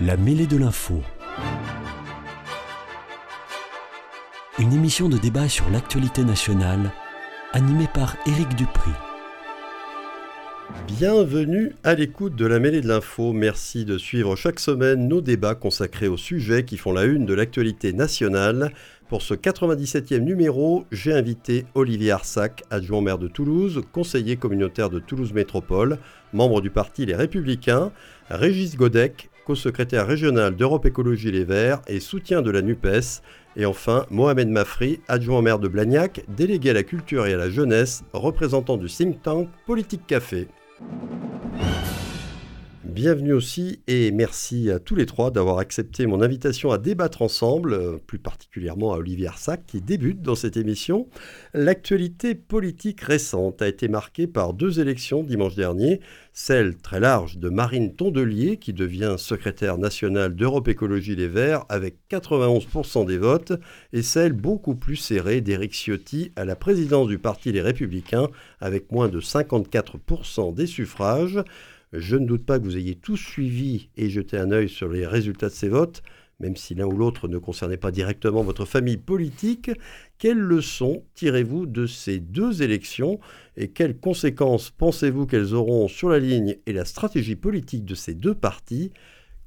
La mêlée de l'info. Une émission de débat sur l'actualité nationale, animée par Éric Dupri. Bienvenue à l'écoute de la mêlée de l'info. Merci de suivre chaque semaine nos débats consacrés aux sujets qui font la une de l'actualité nationale. Pour ce 97e numéro, j'ai invité Olivier Arsac, adjoint maire de Toulouse, conseiller communautaire de Toulouse Métropole, membre du parti Les Républicains, Régis Godec, co-secrétaire régional d'Europe Écologie Les Verts et soutien de la NUPES, et enfin Mohamed Mafri, adjoint maire de Blagnac, délégué à la culture et à la jeunesse, représentant du think tank Politique Café. Bienvenue aussi et merci à tous les trois d'avoir accepté mon invitation à débattre ensemble, euh, plus particulièrement à Olivier Arsac qui débute dans cette émission. L'actualité politique récente a été marquée par deux élections dimanche dernier, celle très large de Marine Tondelier qui devient secrétaire nationale d'Europe Écologie Les Verts avec 91% des votes et celle beaucoup plus serrée d'Éric Ciotti à la présidence du Parti Les Républicains avec moins de 54% des suffrages. Je ne doute pas que vous ayez tous suivi et jeté un œil sur les résultats de ces votes, même si l'un ou l'autre ne concernait pas directement votre famille politique. Quelles leçons tirez-vous de ces deux élections et quelles conséquences pensez-vous qu'elles auront sur la ligne et la stratégie politique de ces deux partis?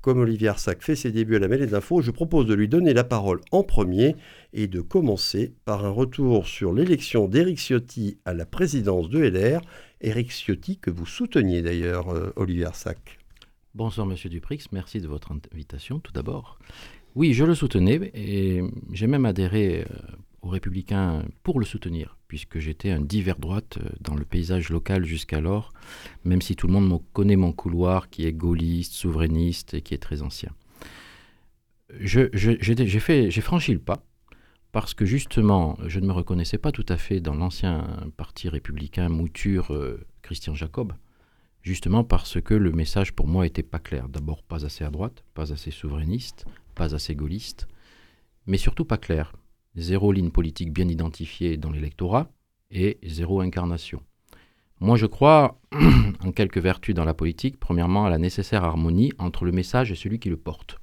Comme Olivier Arsac fait ses débuts à la mêlée d'infos, je propose de lui donner la parole en premier et de commencer par un retour sur l'élection d'Éric Ciotti à la présidence de LR. Éric Ciotti, que vous souteniez d'ailleurs, euh, Olivier Arsac. Bonsoir Monsieur Duprix, merci de votre invitation tout d'abord. Oui, je le soutenais et j'ai même adhéré euh, aux Républicains pour le soutenir, puisque j'étais un divers droite euh, dans le paysage local jusqu'alors, même si tout le monde connaît mon couloir qui est gaulliste, souverainiste et qui est très ancien. J'ai franchi le pas, parce que justement, je ne me reconnaissais pas tout à fait dans l'ancien parti républicain mouture euh, Christian Jacob, justement parce que le message pour moi n'était pas clair. D'abord, pas assez à droite, pas assez souverainiste, pas assez gaulliste, mais surtout pas clair zéro ligne politique bien identifiée dans l'électorat et zéro incarnation. Moi, je crois en quelques vertus dans la politique. Premièrement, à la nécessaire harmonie entre le message et celui qui le porte.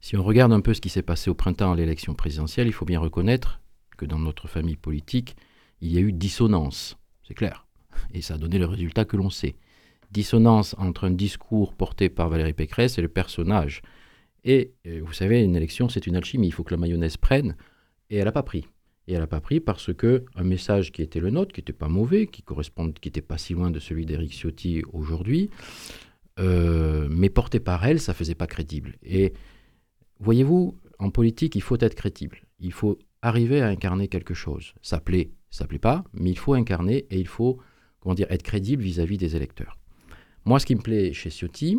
Si on regarde un peu ce qui s'est passé au printemps à l'élection présidentielle, il faut bien reconnaître que dans notre famille politique, il y a eu dissonance, c'est clair, et ça a donné le résultat que l'on sait. Dissonance entre un discours porté par Valérie Pécresse et le personnage et euh, vous savez, une élection, c'est une alchimie. Il faut que la mayonnaise prenne. Et elle n'a pas pris. Et elle n'a pas pris parce que un message qui était le nôtre, qui n'était pas mauvais, qui correspond, qui n'était pas si loin de celui d'Éric Ciotti aujourd'hui, euh, mais porté par elle, ça faisait pas crédible. Et voyez-vous, en politique, il faut être crédible. Il faut arriver à incarner quelque chose. Ça plaît, ça plaît pas, mais il faut incarner et il faut, comment dire, être crédible vis-à-vis -vis des électeurs. Moi, ce qui me plaît chez Ciotti,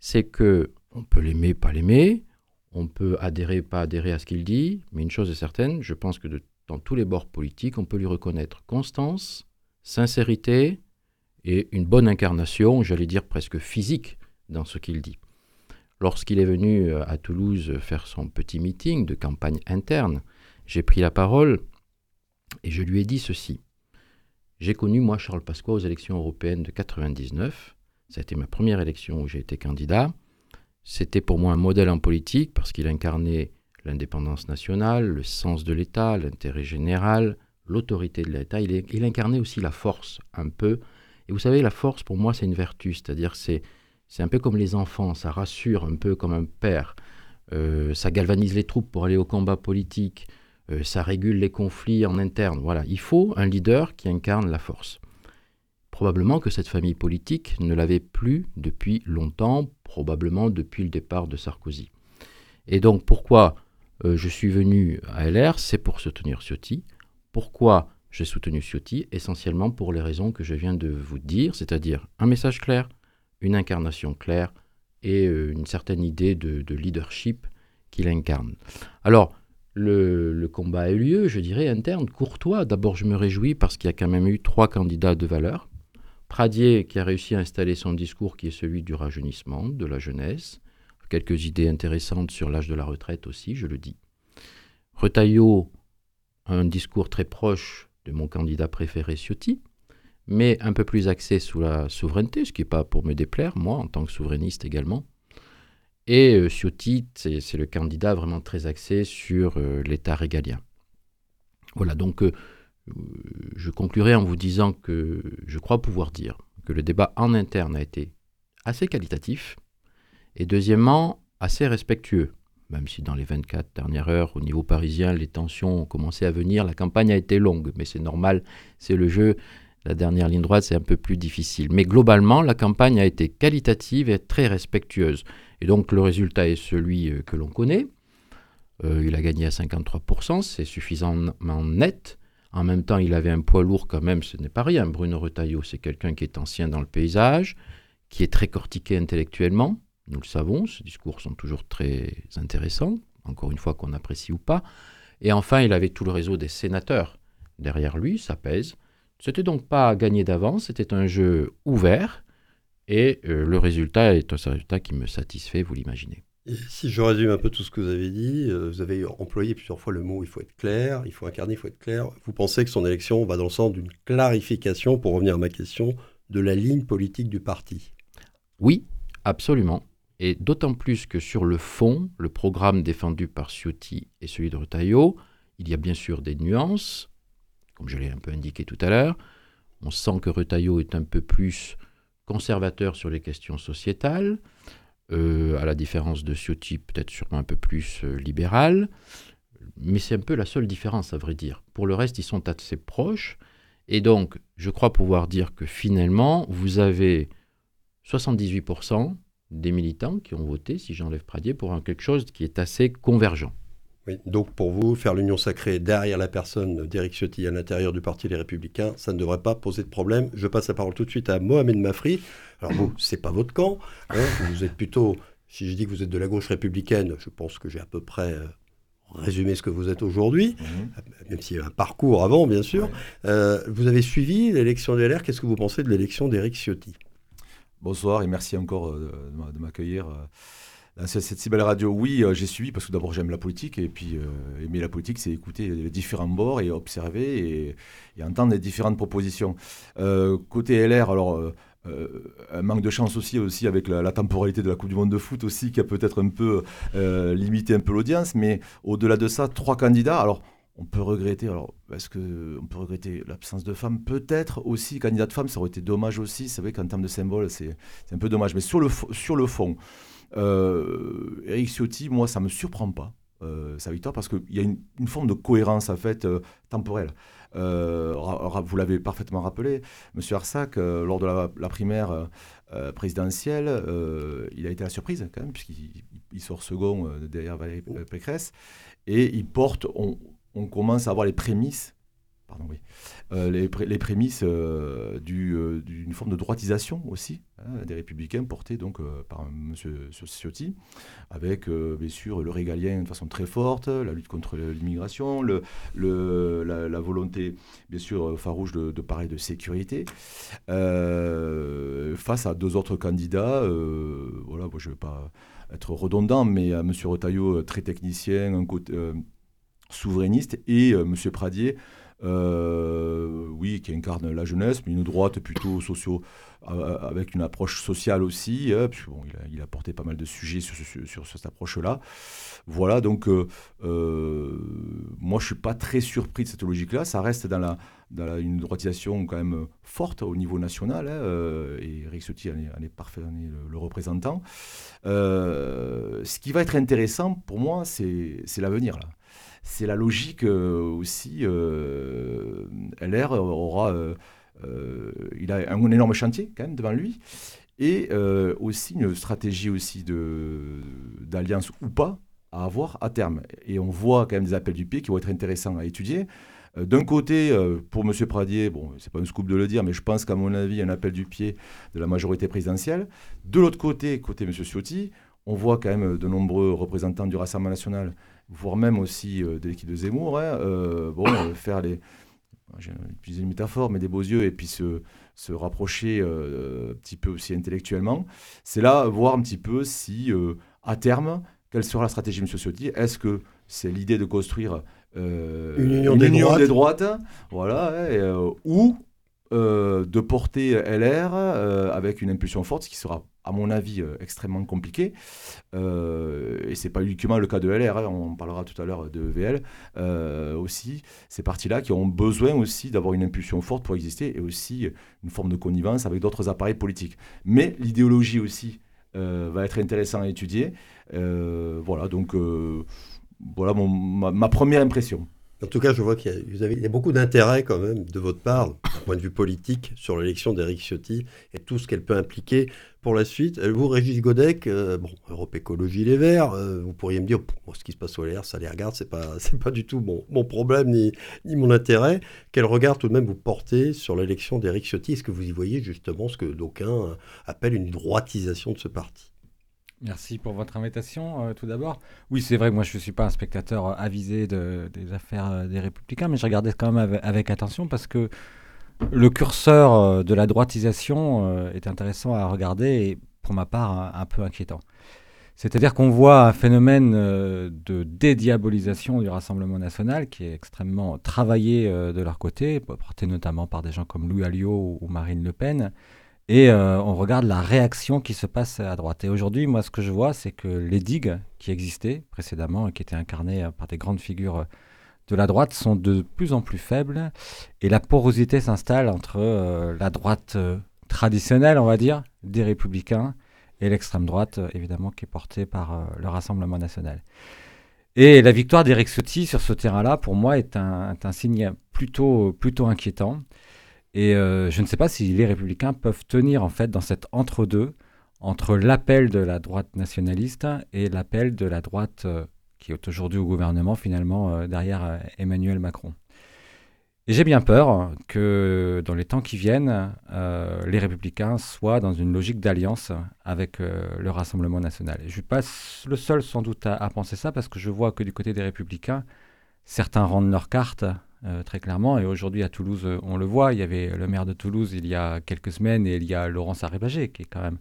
c'est que on peut l'aimer, pas l'aimer, on peut adhérer, pas adhérer à ce qu'il dit, mais une chose est certaine, je pense que dans tous les bords politiques, on peut lui reconnaître constance, sincérité et une bonne incarnation, j'allais dire presque physique, dans ce qu'il dit. Lorsqu'il est venu euh, à Toulouse faire son petit meeting de campagne interne, j'ai pris la parole et je lui ai dit ceci. J'ai connu, moi, Charles Pasqua aux élections européennes de 99. Ça a été ma première élection où j'ai été candidat. C'était pour moi un modèle en politique parce qu'il incarnait l'indépendance nationale, le sens de l'État, l'intérêt général, l'autorité de l'État. Il, incarnait aussi la force un peu. Et vous savez, la force pour moi c'est une vertu, c'est-à-dire c'est c'est un peu comme les enfants, ça rassure un peu comme un père, euh, ça galvanise les troupes pour aller au combat politique, euh, ça régule les conflits en interne. Voilà, il faut un leader qui incarne la force. Probablement que cette famille politique ne l'avait plus depuis longtemps, probablement depuis le départ de Sarkozy. Et donc pourquoi euh, je suis venu à LR, c'est pour soutenir Ciotti. Pourquoi j'ai soutenu Ciotti? Essentiellement pour les raisons que je viens de vous dire, c'est-à-dire un message clair, une incarnation claire et euh, une certaine idée de, leadership qu'il incarne. Alors, le, le, combat a eu lieu, je dirais, interne, courtois. D'abord, je me réjouis parce qu'il y a quand même eu trois candidats de valeur. Pradier qui a réussi à installer son discours qui est celui du rajeunissement, de la jeunesse. Quelques idées intéressantes sur l'âge de la retraite aussi, je le dis. Retailleau, un discours très proche de mon candidat préféré Ciotti, mais un peu plus axé sous la souveraineté, ce qui n'est pas pour me déplaire, moi, en tant que souverainiste également. Et euh, Ciotti, c'est le candidat vraiment très axé sur euh, l'État régalien. Voilà, donc euh, je conclurai en vous disant que je crois pouvoir dire que le débat en interne a été assez qualitatif et deuxièmement assez respectueux. Même si dans les 24 dernières heures, au niveau parisien, les tensions ont commencé à venir, la campagne a été longue, mais c'est normal, c'est le jeu. La dernière ligne droite, c'est un peu plus difficile. Mais globalement, la campagne a été qualitative et très respectueuse. Et donc le résultat est celui euh, que l'on connaît. Euh, il a gagné à 53%, c'est suffisamment net. En même temps, il avait un poids lourd quand même, ce n'est pas rien. Bruno Retailleau, c'est quelqu'un qui est ancien dans le paysage, qui est très cortiqué intellectuellement. Nous le savons, ces discours sont toujours très intéressants, encore une fois qu'on apprécie ou pas. Et enfin, il avait tout le réseau des sénateurs derrière lui, ça pèse. C'était donc pas gagné d'avance, c'était un jeu ouvert et euh, le résultat est un résultat qui me satisfait, vous l'imaginez. Si je résume un peu tout ce que vous avez dit, euh, vous avez employé plusieurs fois le mot il faut être clair, il faut incarner, il faut être clair. Vous pensez que son élection va dans le sens d'une clarification, pour revenir à ma question, de la ligne politique du parti? Oui, absolument. Et d'autant plus que sur le fond, le programme défendu par Ciotti et celui de Retailleau, il y a bien sûr des nuances, comme je l'ai un peu indiqué tout à l'heure. On sent que Retailleau est un peu plus conservateur sur les questions sociétales, euh, à la différence de Ciotti, peut-être sûrement un peu plus euh, libéral. Mais c'est un peu la seule différence, à vrai dire. Pour le reste, ils sont assez proches. Et donc, je crois pouvoir dire que finalement, vous avez 78% des militants qui ont voté, si j'enlève Pradier, pour quelque chose qui est assez convergent donc pour vous, faire l'union sacrée derrière la personne d'Éric Ciotti à l'intérieur du Parti Les Républicains, ça ne devrait pas poser de problème. Je passe la parole tout de suite à Mohamed Mafri. Alors vous, c'est pas votre camp. Hein. vous êtes plutôt, si je dis que vous êtes de la gauche républicaine, je pense que j'ai à peu près euh, résumé ce que vous êtes aujourd'hui, mhm. même s'il y a un parcours avant, bien sûr. Euh, vous avez suivi l'élection des LR. Qu'est-ce que vous pensez de l'élection d'Éric Ciotti? Bonsoir et merci encore euh, de m'accueillir cette, si belle radio, oui, euh, j'ai suivi parce que d'abord j'aime la politique et puis euh, aimer la politique, c'est écouter les différents bords et observer et, entendre les différentes propositions. Euh, côté LR, alors un manque de chance aussi, aussi avec la, temporalité de la Coupe du Monde de foot aussi qui a peut-être un peu limité un peu l'audience, mais au-delà de ça, trois candidats. Alors on peut regretter, alors est-ce que on peut regretter l'absence de femmes? Peut-être aussi, candidat de femmes, ça aurait été dommage aussi. C'est vrai qu'en termes de symbole, c'est un peu dommage. Mais sur le, sur le fond, euh, Eric Ciotti, moi, ça ne me surprend pas, euh, sa victoire, parce qu'il y a une, forme de cohérence, en fait, euh, temporelle. vous l'avez parfaitement rappelé, M. Arsac, lors de la, primaire présidentielle, il a été la surprise, quand même, puisqu'il sort second derrière Valérie Pécresse, et il porte, on, on commence à avoir les prémices oui, euh, les, prémices euh, euh, d'une forme de droitisation aussi hein, des républicains portés donc par M. Ciotti, avec bien sûr le régalien de façon très forte, la lutte contre l'immigration, la, volonté bien sûr farouche de, parler de sécurité, face à deux autres candidats. voilà, je ne vais pas être redondant, mais à M. Retailleau, très technicien, un côté souverainiste, et M. Pradier, euh, oui, qui incarne la jeunesse, mais une droite plutôt socio, euh, avec une approche sociale aussi, hein, bon, il, a, porté pas mal de sujets sur, cette approche-là. Voilà, donc euh, moi je suis pas très surpris de cette logique-là. Ça reste dans, la, une droitisation quand même forte au niveau national, hein, et Eric Ciotti en est, parfait, est le, représentant. ce qui va être intéressant pour moi, c'est l'avenir là c'est la logique euh, aussi. Euh, LR aura, euh, il a un, énorme chantier quand même devant lui et aussi une stratégie aussi d'alliance ou pas à avoir à terme. Et on voit quand même des appels du pied qui vont être intéressants à étudier. D'un côté, pour M. Pradier, bon, c'est pas un scoop de le dire, mais je pense qu'à mon avis, un appel du pied de la majorité présidentielle. De l'autre côté, côté M. Ciotti, on voit quand même de nombreux représentants du Rassemblement national voire même aussi euh, de l'équipe de Zemmour, hein, euh, bon, euh, faire les, j'ai utilisé une métaphore, mais des beaux yeux, et puis se, se rapprocher un petit peu aussi intellectuellement, c'est là voir un petit peu si, à terme, quelle sera la stratégie de M. Ciotti Est-ce que c'est l'idée de construire une union, des, droites. voilà, ou euh, de porter LR euh, avec une impulsion forte, ce qui sera, à mon avis, euh, extrêmement compliqué. et c'est pas uniquement le cas de LR, hein, on parlera tout à l'heure de VL aussi. Ces partis-là qui ont besoin aussi d'avoir une impulsion forte pour exister et aussi une forme de connivence avec d'autres appareils politiques. Mais l'idéologie aussi va être intéressant à étudier. voilà, donc voilà ma première impression. En tout cas, je vois qu'il y, a beaucoup d'intérêt quand même de votre part, d'un point de vue politique, sur l'élection d'Éric Ciotti et tout ce qu'elle peut impliquer pour la suite. Euh, vous, Régis Godec, euh, bon, Europe Écologie Les Verts, euh, vous pourriez me dire, ce qui se passe au LR, ça les regarde, c'est pas, pas du tout mon, mon problème ni, ni mon intérêt. Quel regard tout de même vous portez sur l'élection d'Éric Ciotti? Est-ce que vous y voyez justement ce que d'aucuns appellent une droitisation de ce parti? Merci pour votre invitation, euh, tout d'abord. Oui, c'est vrai que moi, je ne suis pas un spectateur euh, avisé de, des affaires euh, des Républicains, mais je regardais quand même avec, attention parce que le curseur de la droitisation est intéressant à regarder et, pour ma part, un, peu inquiétant. C'est-à-dire qu'on voit un phénomène de dédiabolisation du Rassemblement national qui est extrêmement travaillé de leur côté, porté notamment par des gens comme Louis Alliot ou Marine Le Pen, et euh, on regarde la réaction qui se passe à droite. Et aujourd'hui, moi, ce que je vois, c'est que les digues qui existaient précédemment et qui étaient incarnées euh, par des grandes figures euh, de la droite sont de plus en plus faibles. Et la porosité s'installe entre la droite traditionnelle, on va dire, des républicains, et l'extrême droite, évidemment, qui est portée par le Rassemblement national. Et la victoire d'Éric Ciotti sur ce terrain-là, pour moi, est un, signe plutôt inquiétant. Et euh, je ne sais pas si les républicains peuvent tenir en fait dans cet entre-deux entre l'appel de la droite nationaliste et l'appel de la droite euh, qui est aujourd'hui au gouvernement finalement euh, derrière Emmanuel Macron. Et j'ai bien peur que dans les temps qui viennent, les républicains soient dans une logique d'alliance avec le Rassemblement national. je ne suis pas le seul sans doute à, penser ça parce que je vois que du côté des républicains, certains rendent leur carte euh, très clairement. Et aujourd'hui, à Toulouse, euh, on le voit. Il y avait le maire de Toulouse il y a quelques semaines et il y a Laurence Arébagé, qui est quand même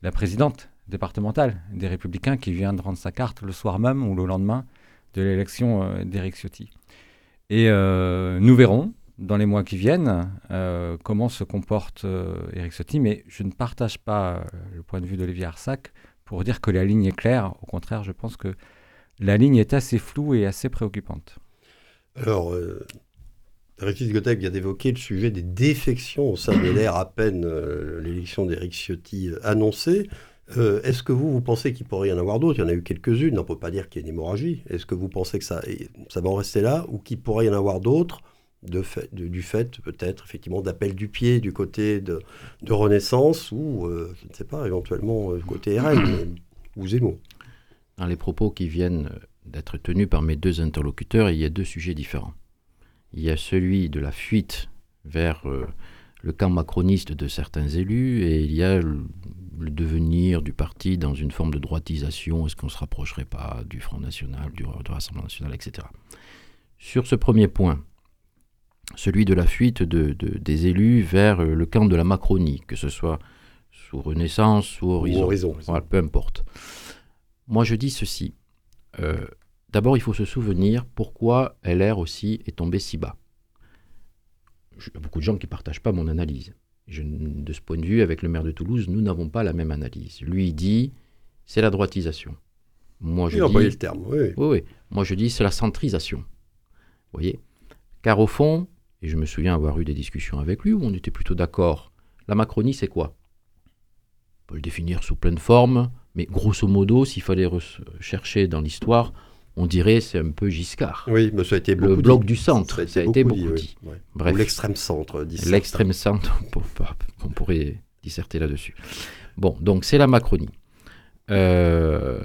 la présidente départementale des Républicains, qui vient de rendre sa carte le soir même ou le lendemain de l'élection euh, d'Éric Ciotti. Et nous verrons dans les mois qui viennent comment se comporte Éric Ciotti, mais je ne partage pas le point de vue d'Olivier Arsac pour dire que la ligne est claire. Au contraire, je pense que la ligne est assez floue et assez préoccupante. Alors, euh, Régis Gotek vient d'évoquer le sujet des défections au sein de l'air à peine euh, l'élection d'Éric Ciotti euh, annoncée. Est-ce que vous, vous pensez qu'il pourrait y en avoir d'autres? Il y en a eu quelques-unes, on ne peut pas dire qu'il y ait une hémorragie. Est-ce que vous pensez que ça, ça va en rester là ou qu'il pourrait y en avoir d'autres de fait, du fait peut-être effectivement d'appel du pied du côté de, de Renaissance ou, je ne sais pas, éventuellement du côté RN ou Zemmour Dans les propos qui viennent d'être tenu par mes deux interlocuteurs, il y a deux sujets différents. Il y a celui de la fuite vers euh, le camp macroniste de certains élus et il y a le, devenir du parti dans une forme de droitisation. Est-ce qu'on ne se rapprocherait pas du Front National, du, Rassemblement National, etc. Sur ce premier point, celui de la fuite de, des élus vers euh, le camp de la Macronie, que ce soit sous Renaissance ou Horizon, horizon. peu importe. Moi, je dis ceci. Euh, d'abord, il faut se souvenir pourquoi LR aussi est tombé si bas. Il y a beaucoup de gens qui ne partagent pas mon analyse. de ce point de vue, avec le maire de Toulouse, nous n'avons pas la même analyse. Lui dit, c'est la droitisation. Moi, je dis, le terme, oui. Oui, oui. Moi, je dis, c'est la centrisation. Vous voyez? Car au fond, et je me souviens avoir eu des discussions avec lui où on était plutôt d'accord, la Macronie, c'est quoi? On peut le définir sous pleine forme. Mais grosso modo, s'il fallait chercher dans l'histoire, on dirait c'est un peu Giscard. Oui, mais ça a été Le bloc du centre, ça a été, beaucoup, dit. Bref. Ou l'extrême centre, L'extrême centre, on pourrait disserter là-dessus. Bon, donc c'est la Macronie. Euh,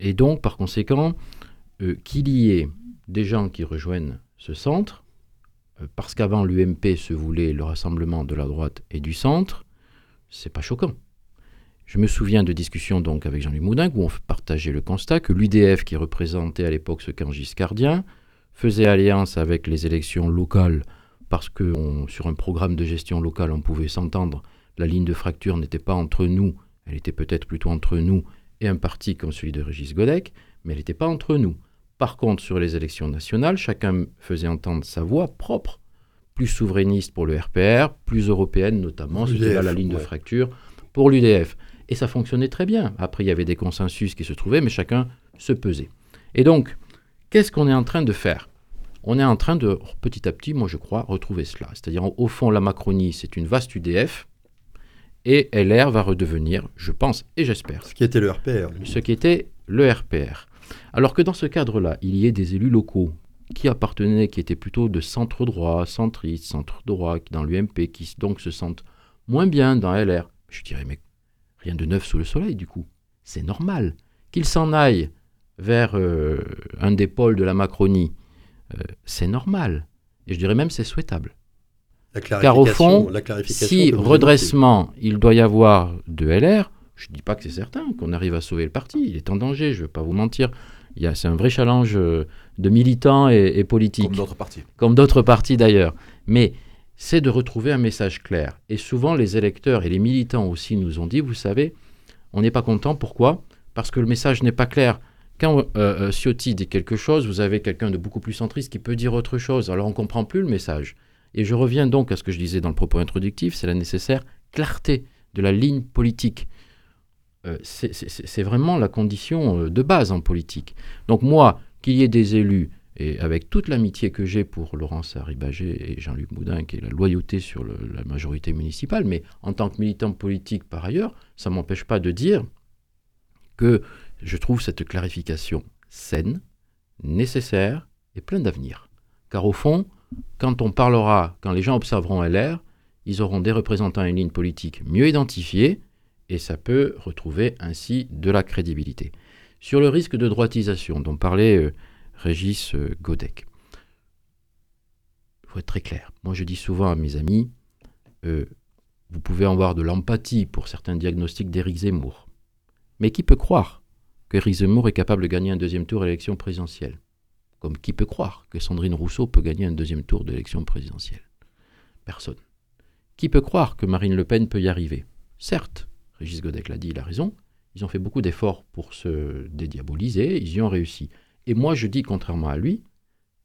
et donc, par conséquent, euh, qu'il y ait des gens qui rejoignent ce centre, euh, parce qu'avant l'UMP se voulait le rassemblement de la droite et du centre, c'est pas choquant. Je me souviens de discussions donc avec Jean-Luc Moudin où on partageait le constat que l'UDF, qui représentait à l'époque ce camp giscardien, faisait alliance avec les élections locales parce que sur un programme de gestion locale, on pouvait s'entendre. La ligne de fracture n'était pas entre nous, elle était peut-être plutôt entre nous et un parti comme celui de Régis Godec, mais elle n'était pas entre nous. Par contre, sur les élections nationales, chacun faisait entendre sa voix propre plus souverainiste pour le RPR, plus européenne notamment, c'était là la ligne de fracture, pour l'UDF. Et ça fonctionnait très bien. Après, il y avait des consensus qui se trouvaient, mais chacun se pesait. Et donc, qu'est-ce qu'on est en train de faire? On est en train de, petit à petit, moi je crois, retrouver cela. C'est-à-dire, au fond, la Macronie, c'est une vaste UDF, et LR va redevenir, je pense et j'espère, Ce qui était le RPR. ce qui était le RPR. Alors que dans ce cadre-là, il y ait des élus locaux qui appartenaient, qui étaient plutôt de centre droit, centriste, centre droit, qui dans l'UMP, qui donc se sentent moins bien dans LR. Je dirais, mais rien de neuf sous le soleil, du coup. C'est normal. Qu'ils s'en aillent vers euh, un des pôles de la Macronie, euh, c'est normal. Et je dirais même c'est souhaitable. La Car au fond, la Si redressement il doit y avoir de LR, je ne dis pas que c'est certain qu'on arrive à sauver le parti. Il est en danger, je ne vais pas vous mentir. Il y a- C'est un vrai challenge euh, de militants et, et politiques Comme d'autres partis. comme d'autres partis d'ailleurs. Mais c'est de retrouver un message clair. Et souvent, les électeurs et les militants aussi nous ont dit, vous savez, on n'est pas content. Pourquoi? Parce que le message n'est pas clair. Quand euh, euh, Ciotti dit quelque chose, vous avez quelqu'un de beaucoup plus centriste qui peut dire autre chose. Alors on ne comprend plus le message. Et je reviens donc à ce que je disais dans le propos introductif, c'est la nécessaire clarté de la ligne politique. Euh, c'est- vraiment la condition de base en politique. Donc moi, qu'il y ait des élus et avec toute l'amitié que j'ai pour Laurence Haribagé et Jean-Luc Moudin, qui est la loyauté sur la majorité municipale, mais en tant que militant politique par ailleurs, ça ne m'empêche pas de dire que je trouve cette clarification saine, nécessaire et pleine d'avenir. Car au fond, quand on parlera, quand les gens observeront LR, ils auront des représentants à une ligne politique mieux identifiée et ça peut retrouver ainsi de la crédibilité. Sur le risque de droitisation dont parlait euh, Régis euh, Godec. Il faut être très clair. Moi, je dis souvent à mes amis, euh, vous pouvez avoir de l'empathie pour certains diagnostics d'Éric Zemmour. Mais qui peut croire qu'Éric Zemmour est capable de gagner un deuxième tour à l'élection présidentielle? Comme qui peut croire que Sandrine Rousseau peut gagner un deuxième tour d'élection présidentielle? Personne. Qui peut croire que Marine Le Pen peut y arriver? Certes, Régis Godec l'a dit, il a raison, ils ont fait beaucoup d'efforts pour se dédiaboliser, ils y ont réussi. Et moi, je dis, contrairement à lui,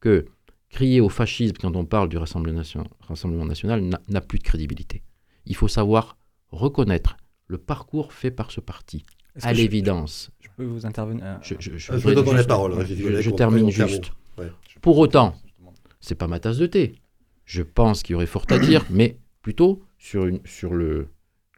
que crier au fascisme quand on parle du Rassemblement national, Rassemblement national n'a- plus de crédibilité. Il faut savoir reconnaître le parcours fait par ce parti, à je- l'évidence. Je peux vous intervenir euh, Je, je- vous donne la parole, je- Régis je- termine juste. Ouais. Pour autant, c'est pas ma tasse de thé. Je pense qu'il y aurait fort à dire, mais plutôt sur, une, sur le,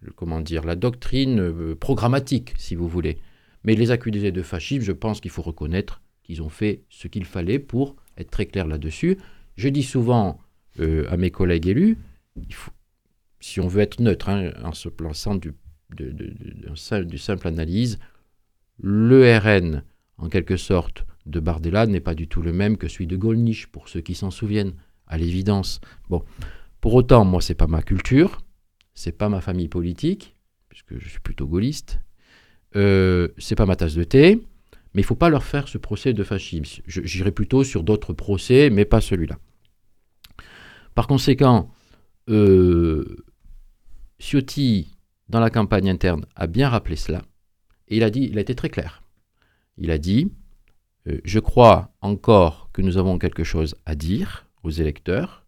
le- comment dire, la doctrine euh, programmatique, si vous voulez. Mais les accusés de fascisme, je pense qu'il faut reconnaître qu'ils ont fait ce qu'il fallait pour être très clair là-dessus. Je dis souvent euh, à mes collègues élus, si on veut être neutre, hein, en se plaçant du, du simple analyse, le RN, en quelque sorte, de Bardella n'est pas du tout le même que celui de Golnisch, pour ceux qui s'en souviennent, à l'évidence. Bon, pour autant, moi, c'est pas ma culture, c'est pas ma famille politique, puisque je suis plutôt gaulliste, euh, c'est pas ma tasse de thé, mais il faut pas leur faire ce procès de fascisme. J'irai plutôt sur d'autres procès, mais pas celui-là. Par conséquent, euh, Ciotti, dans la campagne interne, a bien rappelé cela, et il a dit, il a été très clair. Il a dit, euh, je crois encore que nous avons quelque chose à dire aux électeurs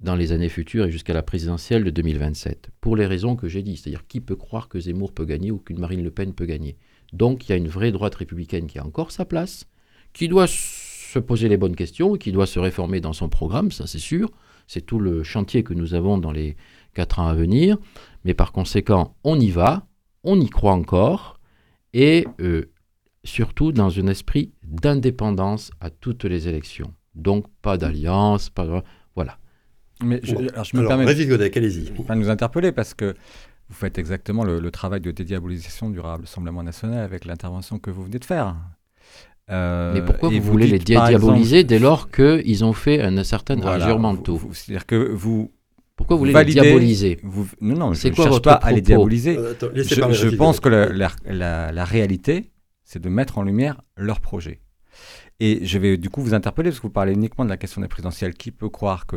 dans les années futures et jusqu'à la présidentielle de 2027, pour les raisons que j'ai dit. C'est-à-dire, qui peut croire que Zemmour peut gagner ou qu'une Marine Le Pen peut gagner? Donc, il y a une vraie droite républicaine qui a encore sa place, qui doit se poser les bonnes questions, qui doit se réformer dans son programme, ça c'est sûr. C'est tout le chantier que nous avons dans les quatre ans à venir. Mais par conséquent, on y va, on y croit encore, et euh, surtout dans un esprit d'indépendance à toutes les élections. Donc pas d'alliance, pas de... Voilà. Mais je, alors, je me Alors, permets Régis Godec, allez-y. pas nous interpeller parce que vous faites exactement le, le travail de dédiabolisation du Rassemblement national avec l'intervention que vous venez de faire. Euh, Mais pourquoi vous, voulez les dites, par diaboliser exemple- dès lors qu'ils ont fait un certain Voilà, vous- mentaux vous- C'est-à-dire que vous. Pourquoi vous voulez validez- les diaboliser vous, Non, non, je ne cherche votre pas à les diaboliser. Euh, attends, Je, pense que Godec. la, la- la- la réalité, c'est de mettre en lumière leur projet. Et je vais du coup vous interpeller parce que vous parlez uniquement de la question des présidentielles. Qui peut croire que.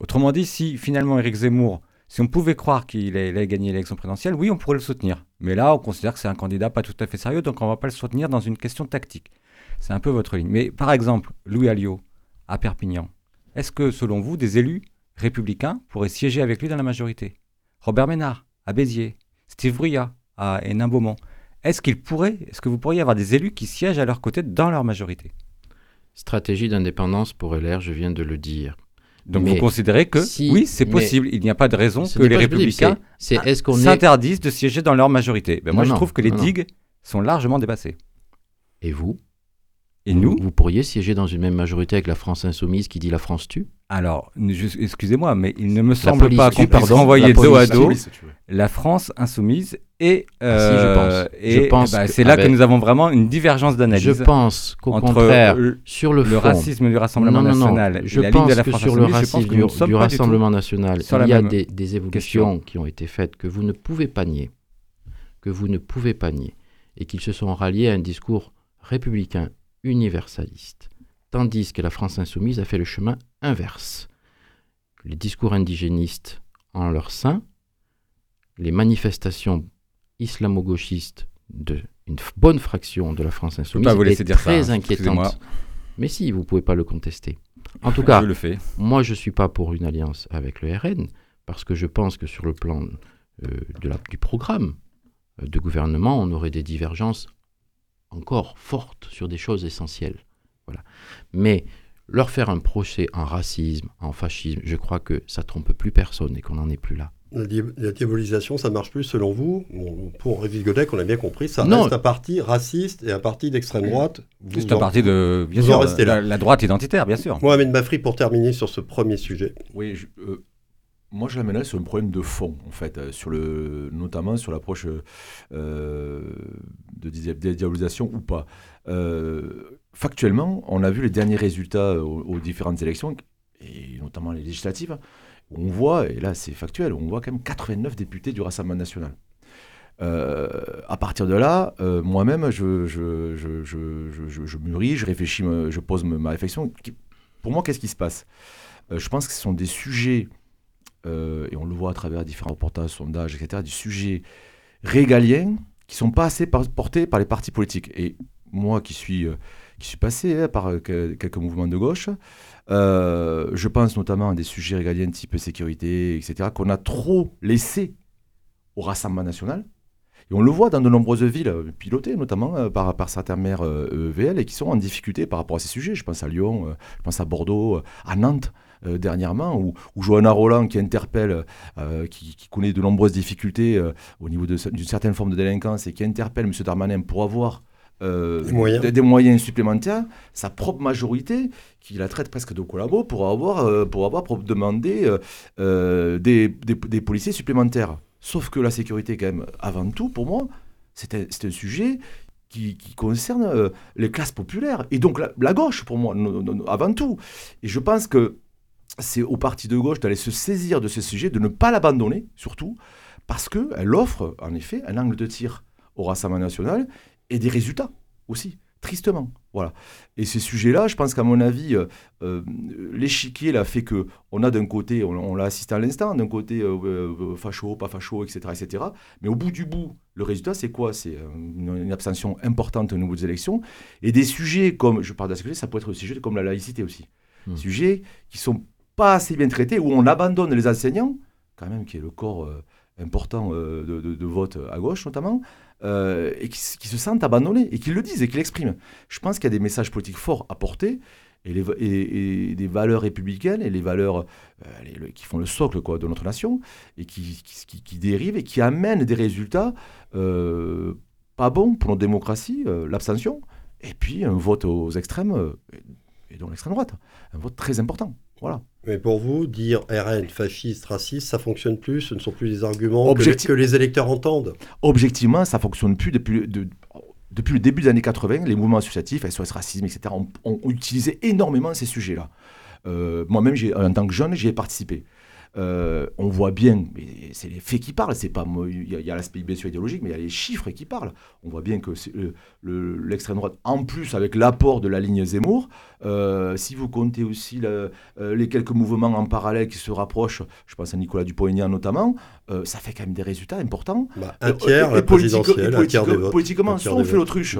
Autrement dit, si finalement Éric Zemmour, si on pouvait croire qu'il allait gagner l'élection présidentielle, oui, on pourrait le soutenir. Mais là, on considère que c'est un candidat pas tout à fait sérieux, donc on ne va pas le soutenir dans une question tactique. C'est un peu votre ligne. Mais par exemple, Louis Alliot, à Perpignan, est-ce que selon vous, des élus républicains pourraient siéger avec lui dans la majorité? Robert Ménard, à Béziers, Steve Bruyat, à Hénin-Beaumont. Est-ce qu'il pourrait, est-ce que vous pourriez avoir des élus qui siègent à leur côté dans leur majorité? Stratégie d'indépendance pour LR, je viens de le dire. Donc Mais vous considérez que si- oui, c'est possible. Il n'y a pas de raison que les républicains est s'interdisent de siéger dans leur majorité. Ben moi, Non, je trouve que les non, non. digues sont largement dépassées. et vous? Et nous, vous pourriez siéger dans une même majorité avec la France insoumise qui dit la France tue alors, excusez-moi, mais il ne me semble pas qu'on puisse renvoyer dos à dos la France insoumise et, Ah, si, je pense. et Je pense bah, que c'est là que nous avons vraiment une divergence d'analyse Je pense qu'au contraire, sur le, racisme du Rassemblement non, non, non, national je et pense de la sur le racisme du, Rassemblement national, il y a des, des évolutions question. qui ont été faites que vous ne pouvez pas nier, que vous ne pouvez pas nier, et qu'ils se sont ralliés à un discours républicain universaliste, tandis que la France insoumise a fait le chemin inverse. Les discours indigénistes en leur sein, les manifestations islamo-gauchistes d'une bonne fraction de la France insoumise vous est dire ça, très hein, excusez-moi. inquiétante. Mais si, vous pouvez pas le contester. En tout cas, je le fais. moi, je ne suis pas pour une alliance avec le RN, parce que je pense que sur le plan euh, de la- du programme euh, de gouvernement, on aurait des divergences encore fortes sur des choses essentielles. Voilà. Mais leur faire un procès en racisme, en fascisme, je crois que ça trompe plus personne et qu'on n'en est plus là. La, di- la diabolisation, ça marche plus selon vous? Bon, Pour Régis Godec, on a bien compris, ça Non. reste un parti raciste et un parti d'extrême droite. C'est un parti de, bien vous sûr, en restez là. la, la droite identitaire, bien sûr. Mohamed Mafri, pour terminer sur ce premier sujet. Oui, je- euh, moi je l'amènerais sur un problème de fond, en fait, euh, sur le, notamment sur l'approche euh, de di- dédiabolisation ou pas. Euh, factuellement, on a vu les derniers résultats aux, aux différentes élections, et notamment les législatives, on voit, et là c'est factuel, on voit quand même 89 députés du Rassemblement national. Euh, à partir de là, euh, moi-même, je, mûris, je réfléchis, je pose ma réflexion. Pour moi, qu'est-ce qui se passe? Euh, Je pense que ce sont des sujets, et on le voit à travers différents reportages, sondages, etc., des sujets régaliens qui sont pas assez portés par les partis politiques. Et moi qui suis, qui suis passé hein, par que- quelques mouvements de gauche, euh, je pense notamment à des sujets régaliens type sécurité, etc., qu'on a trop laissé au Rassemblement national. Et on le voit dans de nombreuses villes pilotées, notamment euh, par, certains maires euh, EVL, et qui sont en difficulté par rapport à ces sujets. Je pense à Lyon, je pense à Bordeaux, à Nantes dernièrement, où, où Johanna Roland, qui interpelle, qui, connaît de nombreuses difficultés au niveau d'une certaine forme de délinquance, et qui interpelle M. Darmanin pour avoir euh, Des moyens. des, des moyens supplémentaires, sa propre majorité, qui la traite presque de collabo, pour avoir, euh, pour avoir pour demander euh, des, des- des policiers supplémentaires. Sauf que la sécurité, quand même, avant tout, pour moi, c'est un, un sujet qui, qui concerne les classes populaires. Et donc la, la gauche, pour moi, avant tout. Et je pense que c'est au parti de gauche d'aller se saisir de ce sujet, de ne pas l'abandonner, surtout, parce qu'elle offre, en effet, un angle de tir au Rassemblement national et des résultats aussi, tristement. Voilà. Et ces sujets-là, je pense qu'à mon avis, euh, euh, l'échiquier là fait que on a d'un côté, on, on l'a assisté à l'instant, d'un côté euh, euh, facho, pas facho, etc., etc. Mais au bout du bout, le résultat, c'est quoi? C'est euh, une, une abstention importante aux nouvelles élections. Et des sujets comme, je parle de la sécurité, ça peut être des sujets comme la laïcité aussi. Hmm. Sujets qui sont pas assez bien traités, où on abandonne les enseignants, quand même, qui est le corps euh, important euh, de, de- de vote à gauche notamment, euh, et qui, se sentent abandonnés, et qui le disent et qui l'expriment. Je pense qu'il y a des messages politiques forts à porter, et, des valeurs républicaines, et les valeurs euh, qui font le socle de notre nation, et qui, dérivent, et qui amènent des résultats euh, pas bons pour notre démocratie, l'abstention, et puis un vote aux extrêmes, et donc l'extrême droite. Un vote très important. Voilà. Mais pour vous, dire RN, fasciste, raciste, ça fonctionne plus, ce ne sont plus des arguments que, Objectif- que les électeurs entendent. objectivement, ça fonctionne plus depuis, de- depuis le début des années 80. Les mouvements associatifs, SOS Racisme, etc., ont, ont utilisé énormément ces sujets-là. Euh, Moi-même, j'ai- en tant que jeune, j'y ai participé. Euh, on voit bien, mais c'est les faits qui parlent, c'est pas il y a, l'aspect bien sûr idéologique, mais il y a les chiffres qui parlent. On voit bien que le- l'extrême droite, en plus avec l'apport de la ligne Zemmour, euh, si vous comptez aussi le- euh, les quelques mouvements en parallèle qui se rapprochent, je pense à Nicolas Dupont-Aignan notamment, euh, ça fait quand même des résultats importants. Bah, un tiers, Et la présidentielle, et un tiers des politique- votes. Politiquement, soit on fait l'autruche,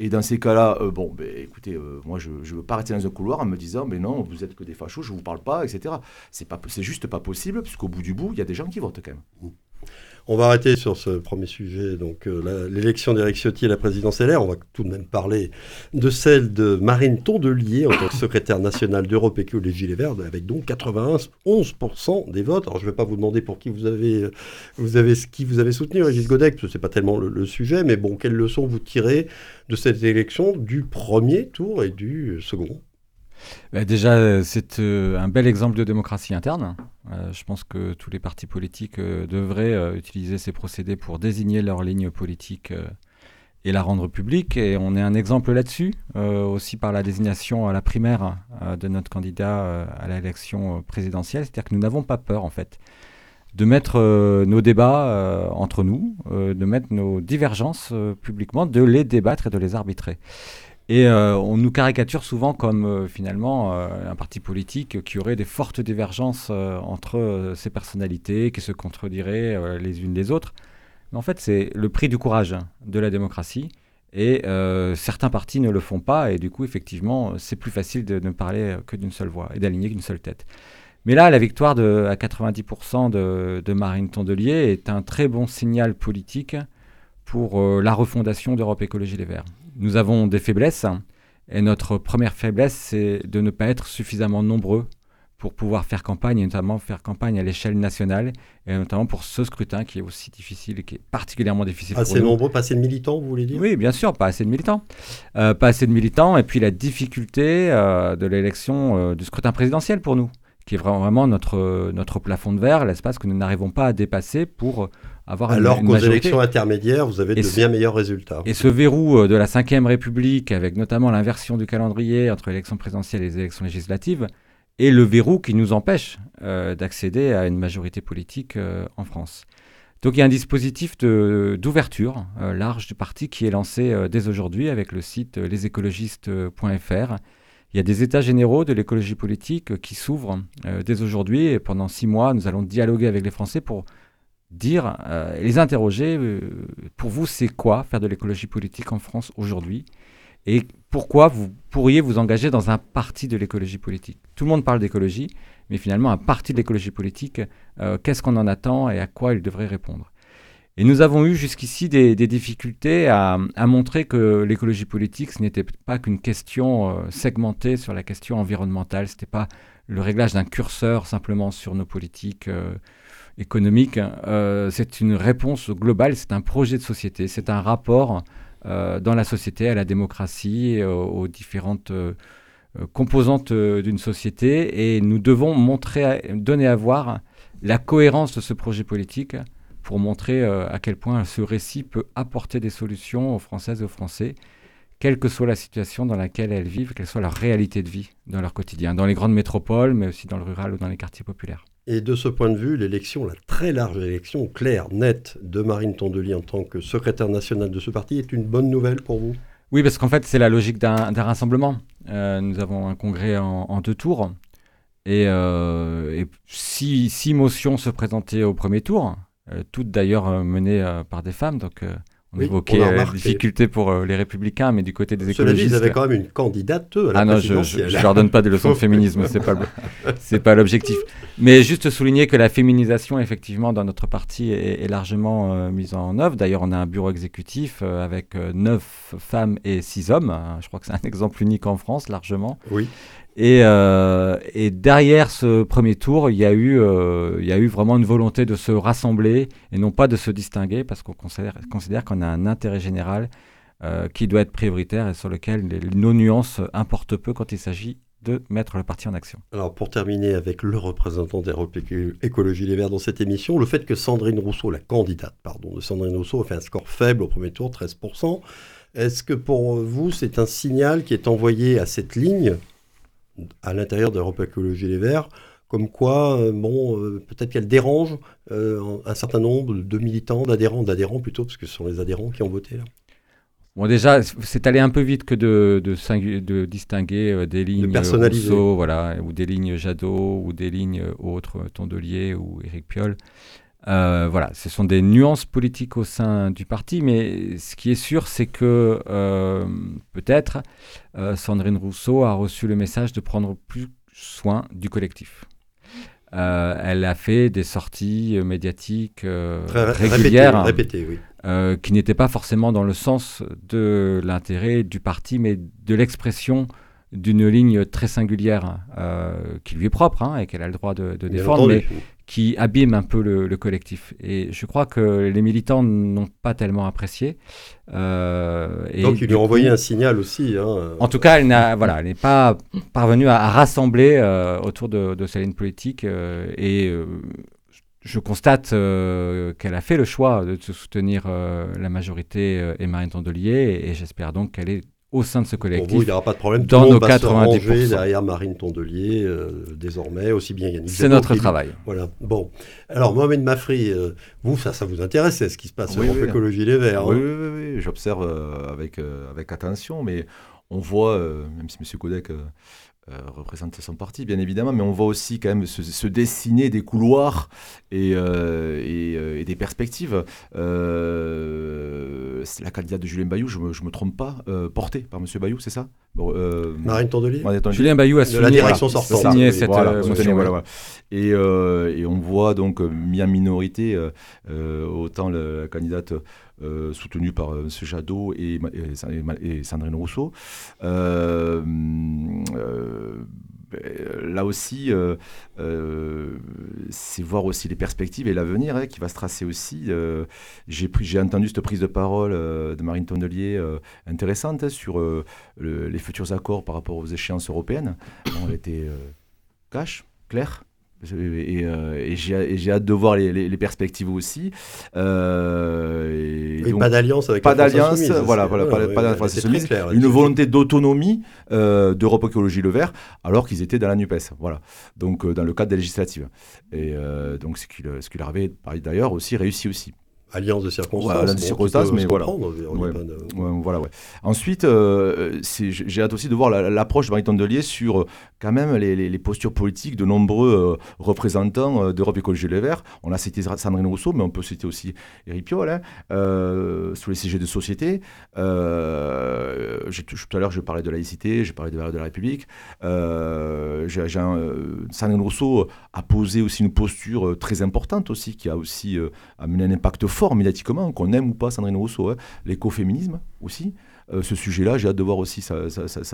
Et dans ces cas-là, euh, bon, ben, écoutez, euh, moi, je ne veux pas rester dans un couloir en me disant, mais non, vous êtes que des fachos, je ne vous parle pas, etc. C'est juste pas possible, puisqu'au bout du bout, il y a des gens qui votent quand même. On va arrêter sur ce premier sujet, donc euh, l'élection d'Éric Ciotti à la présidence LR. On va tout de même parler de celle de Marine Tondelier en tant que secrétaire nationale d'Europe Écologie Les Verts, avec donc 91% des votes. Alors je ne vais pas vous demander pour qui vous avez, avez soutenu, Régis Godec, ce n'est pas tellement le, le, sujet, mais bon, quelles leçons vous tirez de cette élection du premier tour et du second bah, déjà, c'est euh, un bel exemple de démocratie interne. Euh, je pense que tous les partis politiques euh, devraient utiliser ces procédés pour désigner leur ligne politique et la rendre publique. Et on est un exemple là-dessus, aussi par la désignation à la primaire de notre candidat à l'élection présidentielle. C'est-à-dire que nous n'avons pas peur, en fait, de mettre nos débats entre nous, de mettre nos divergences publiquement, de les débattre et de les arbitrer. Et euh, on nous caricature souvent comme euh, finalement euh, un parti politique qui aurait des fortes divergences entre ses personnalités, qui se contrediraient les unes les autres. Mais en fait, c'est le prix du courage de la démocratie. Et certains partis ne le font pas. Et du coup, effectivement, c'est plus facile de ne parler que d'une seule voix et d'aligner qu'une seule tête. Mais là, la victoire à 90% de, de, Marine Tondelier est un très bon signal politique pour la refondation d'Europe Écologie Les Verts nous avons des faiblesses. Et notre première faiblesse, c'est de ne pas être suffisamment nombreux pour pouvoir faire campagne, et notamment faire campagne à l'échelle nationale, et notamment pour ce scrutin qui est aussi difficile et qui est particulièrement difficile. Assez nombreux, pas assez de militants, vous voulez dire? Oui, bien sûr, pas assez de militants. Euh, pas assez de militants, et puis la difficulté euh, de l'élection euh, du scrutin présidentiel pour nous, qui est vraiment notre, notre plafond de verre, l'espace que nous n'arrivons pas à dépasser pour alors qu'aux élections intermédiaires, vous avez de bien meilleurs résultats. Et ce verrou euh, de la Ve République, avec notamment l'inversion du calendrier entre l'élection présidentielle et les élections législatives, est le verrou qui nous empêche euh, d'accéder à une majorité politique euh, en France. Donc il y a un dispositif d'ouverture large du parti qui est lancé dès aujourd'hui avec le site lesécologistes.fr. Il y a des états généraux de l'écologie politique qui s'ouvrent dès aujourd'hui et pendant six mois, nous allons dialoguer avec les Français pour dire, euh, les interroger, euh, pour vous, c'est quoi faire de l'écologie politique en France aujourd'hui? Et pourquoi vous pourriez vous engager dans un parti de l'écologie politique? Tout le monde parle d'écologie, mais finalement, un parti de l'écologie politique, euh, qu'est-ce qu'on en attend et à quoi il devrait répondre? Et nous avons eu jusqu'ici des, difficultés à, montrer que l'écologie politique, ce n'était pas qu'une question segmentée sur la question environnementale, ce n'était pas le réglage d'un curseur simplement sur nos politiques économique, euh, c'est une réponse globale, c'est un projet de société, c'est un rapport euh, dans la société à la démocratie, aux, différentes euh, composantes d'une société, et nous devons montrer, donner à voir la cohérence de ce projet politique pour montrer à quel point ce récit peut apporter des solutions aux Françaises et aux Français, quelle que soit la situation dans laquelle elles vivent, quelle soit leur réalité de vie dans leur quotidien, dans les grandes métropoles, mais aussi dans le rural ou dans les quartiers populaires. Et de ce point de vue, l'élection, la très large élection, claire, nette, de Marine Tondelier en tant que secrétaire nationale de ce parti est une bonne nouvelle pour vous? Oui, parce qu'en fait, c'est la logique d'un rassemblement. Euh, nous avons un congrès en, deux tours. Et, euh, six, motions se présentaient au premier tour, euh, toutes d'ailleurs menées par des femmes. Donc on évoquait euh, difficultés pour euh, les républicains, mais du côté des écologistes. Cela dit, ils avaient quand même une candidate à la Ah non, je ne leur donne pas des leçons de féminisme, pas c'est pas l'objectif. Mais juste souligner que la féminisation, effectivement, dans notre parti est, largement euh, mise en œuvre. D'ailleurs, on a un bureau exécutif avec neuf femmes et six hommes. Je crois que c'est un exemple unique en France, largement. Oui. Euh, et, derrière ce premier tour, il y, a eu, euh, il y a eu vraiment une volonté de se rassembler et non pas de se distinguer parce qu'on considère, considère qu'on a un intérêt général euh, qui doit être prioritaire et sur lequel nos nuances importent peu quand il s'agit de mettre le parti en action. Alors pour terminer avec le représentant d'Europe Écologie Les Verts dans cette émission, le fait que Sandrine Rousseau, la candidate pardon, de Sandrine Rousseau, a fait un score faible au premier tour, 13%, est-ce que pour vous c'est un signal qui est envoyé à cette ligne à l'intérieur d'Europe Écologie Les Verts, comme quoi, euh, bon, euh, peut-être qu'elle dérange euh, un certain nombre de militants, d'adhérents, d'adhérents plutôt, parce que ce sont les adhérents qui ont voté là. Bon, déjà, c'est allé un peu vite que de, de, distinguer des lignes Rousseau, voilà, ou des lignes Jadot, ou des lignes autres, Tondelier ou Éric Piolle. Euh, voilà, ce sont des nuances politiques au sein du parti, mais ce qui est sûr, c'est que euh, peut-être Sandrine Rousseau a reçu le message de prendre plus soin du collectif. elle a fait des sorties médiatiques régulières, répétées, oui. qui n'étaient pas forcément dans le sens de l'intérêt du parti, mais de l'expression d'une ligne très singulière euh, qui lui est propre hein, et qu'elle a le droit de, défendre, mais qui abîme un peu le, collectif. Et je crois que les militants n'ont pas tellement apprécié. Euh, et Donc ils lui ont envoyé un signal aussi. Hein. En tout cas, elle n'est voilà, pas parvenue à, rassembler euh, autour de, de, sa ligne politique. et je constate qu'elle a fait le choix de soutenir la majorité et Marine Tondelier, et j'espère donc qu'elle est au sein de ce collectif. Pour vous, il n'y aura pas de problème. Dans Tout nos 90%. derrière Marine Tondelier, euh, désormais, aussi bien Yannick. C'est notre travail. Voilà. Bon. Alors, Mohamed Mafri, euh, vous, ça, ça vous intéresse, ce qui se passe oui, en écologie Les Verts. Oui, hein oui, oui, J'observe euh, avec, avec attention, mais on voit, même si M. Kodek euh, représenter son parti, bien évidemment, mais on voit aussi quand même se, dessiner des couloirs et, euh, euh, et, des perspectives. c'est la candidate de Julien Bayou, je ne me, me, trompe pas, portée par M. Bayou, c'est ça? Marine Tondelier Julien Bayou a signé, la direction sortante. cette motion. Et, et, on voit donc mis en minorité autant la candidate euh, soutenu par euh, M. Jadot et, Sandrine Rousseau. Euh, là aussi, c'est voir aussi les perspectives et l'avenir hein, qui va se tracer aussi. j'ai entendu cette prise de parole de Marine Tondelier intéressante hein, sur les futurs accords par rapport aux échéances européennes. elle était cash, claire. Euh, et, j'ai hâte de voir les, perspectives aussi. Euh, et, pas d'alliance avec pas d'alliance, voilà, voilà, pas, pas clair, Une volonté d'autonomie euh, d'Europe Écologie Le Vert, alors qu'ils étaient dans la Nupes, voilà. Donc dans le cadre des législatives. Et donc ce qu'il ce qu'il avait d'ailleurs aussi réussi aussi alliance de circonstances. de circonstances, mais voilà. voilà ouais. Ensuite, euh, j'ai hâte aussi de voir l'approche de Marie Tondelier sur euh, quand même les, postures politiques de nombreux euh, représentants d'Europe Écologie Les Verts. On a cité Sandrine Rousseau, mais on peut citer aussi Eric Piolle, hein, sous les CG de société. tout à l'heure, je parlais de laïcité, je parlais de valeurs de la République. Sandrine Rousseau a posé aussi une posture très importante aussi, qui a aussi amené un impact fort médiatiquement, qu'on aime ou pas Sandrine Rousseau, hein. l'écoféminisme aussi. Euh, ce sujet-là, j'ai hâte de voir aussi sa, sa, sa,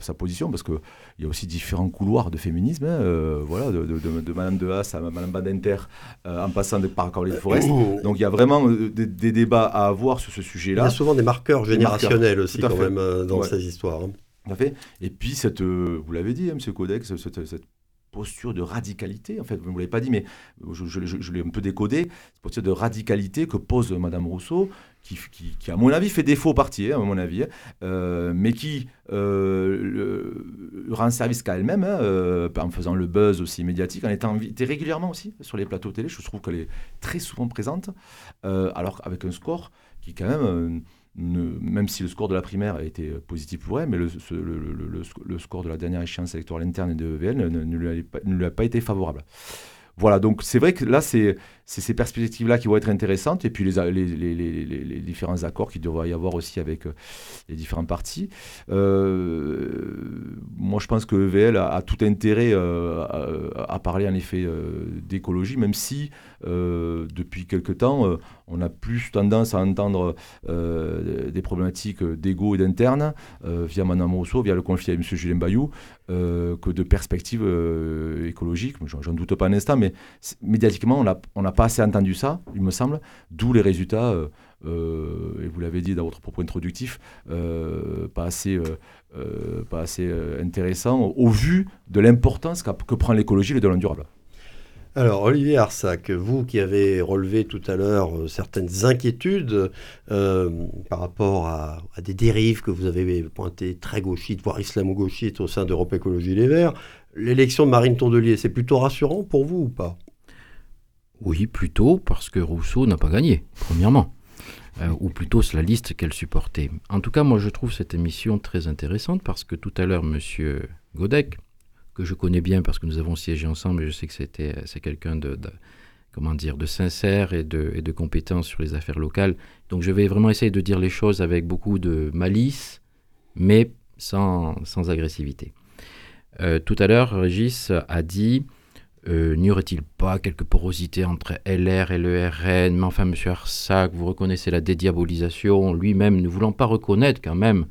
sa position, parce qu'il y a aussi différents couloirs de féminisme, hein, euh, voilà, de, de, de, Madame de Haas à Madame Badinter, euh, en passant par Caroline Forest. Donc il y a vraiment des, débats à avoir sur ce sujet-là. Il y a souvent des marqueurs générationnels aussi, quand même, dans ces histoires. Hein. fait. Et puis, cette, vous l'avez dit, M. Codex, cette, cette posture de radicalité, en fait, vous ne l'avez pas dit, mais je, l'ai un peu décodé, cette posture de radicalité que pose Madame Rousseau, qui, qui, à mon avis, fait défaut au parti, hein, à mon avis, hein, euh, mais qui euh, rend service qu'à elle-même, hein, euh, en faisant le buzz aussi médiatique, en étant invitée régulièrement aussi sur les plateaux télé. Je trouve qu'elle est très souvent présente, alors avec un score qui, quand même même si le score de la primaire a été positif pour elle, mais le, le, score de la dernière échéance électorale interne de EVL ne, lui a, pas été favorable. Voilà, donc c'est vrai que là, c'est ces perspectives-là qui vont être intéressantes, et puis les, différents accords qu'il devrait y avoir aussi avec euh, les différents partis. Euh, moi, je pense que EVL a, tout intérêt euh, à, parler en effet d'écologie, même si depuis quelque temps, on a plus tendance à entendre des problématiques d'égo et d'interne via Mme Rousseau, via le conflit avec M. Julien Bayou, que de perspectives écologiques. J'en doute pas un instant, mais médiatiquement, on n'a pas assez entendu ça, il me semble, d'où les résultats. et vous l'avez dit dans votre propos introductif, pas assez, pas assez intéressant au vu de l'importance que prend l'écologie et le développement durable. Alors, Olivier Arsac, vous qui avez relevé tout à l'heure euh, certaines inquiétudes euh, par rapport à, des dérives que vous avez pointées très gauchistes, voire islamo-gauchistes au sein d'Europe Écologie Les Verts, l'élection de Marine Tondelier, c'est plutôt rassurant pour vous ou pas? Oui, plutôt, parce que Rousseau n'a pas gagné, premièrement. Euh, ou plutôt c'est la liste qu'elle supportait. En tout cas, moi je trouve cette émission très intéressante parce que tout à l'heure, M. Godec que je connais bien parce que nous avons siégé ensemble et je sais que c'était, c'est quelqu'un de, comment dire, de sincère et de, et de compétence sur les affaires locales. Donc je vais vraiment essayer de dire les choses avec beaucoup de malice, mais sans, sans agressivité. Euh, tout à l'heure, Régis a dit euh, n'y aurait-il pas quelques porosités entre LR et le RN Mais enfin, monsieur Arsac, vous reconnaissez la dédiabolisation, lui-même ne voulant pas reconnaître quand même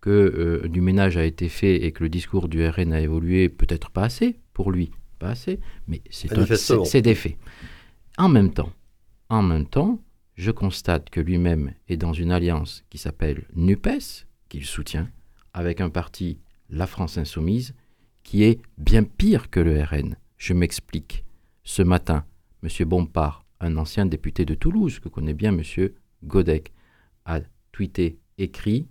que euh, du ménage a été fait et que le discours du RN a évolué, peut-être pas assez pour lui, pas assez, mais c'est des faits. En même temps, en même temps, je constate que lui-même est dans une alliance qui s'appelle NUPES, qu'il soutient, avec un parti, la France Insoumise, qui est bien pire que le RN. Je m'explique. Ce matin, M. Bompard, un ancien député de Toulouse, que connaît bien M. Godec, a tweeté, écrit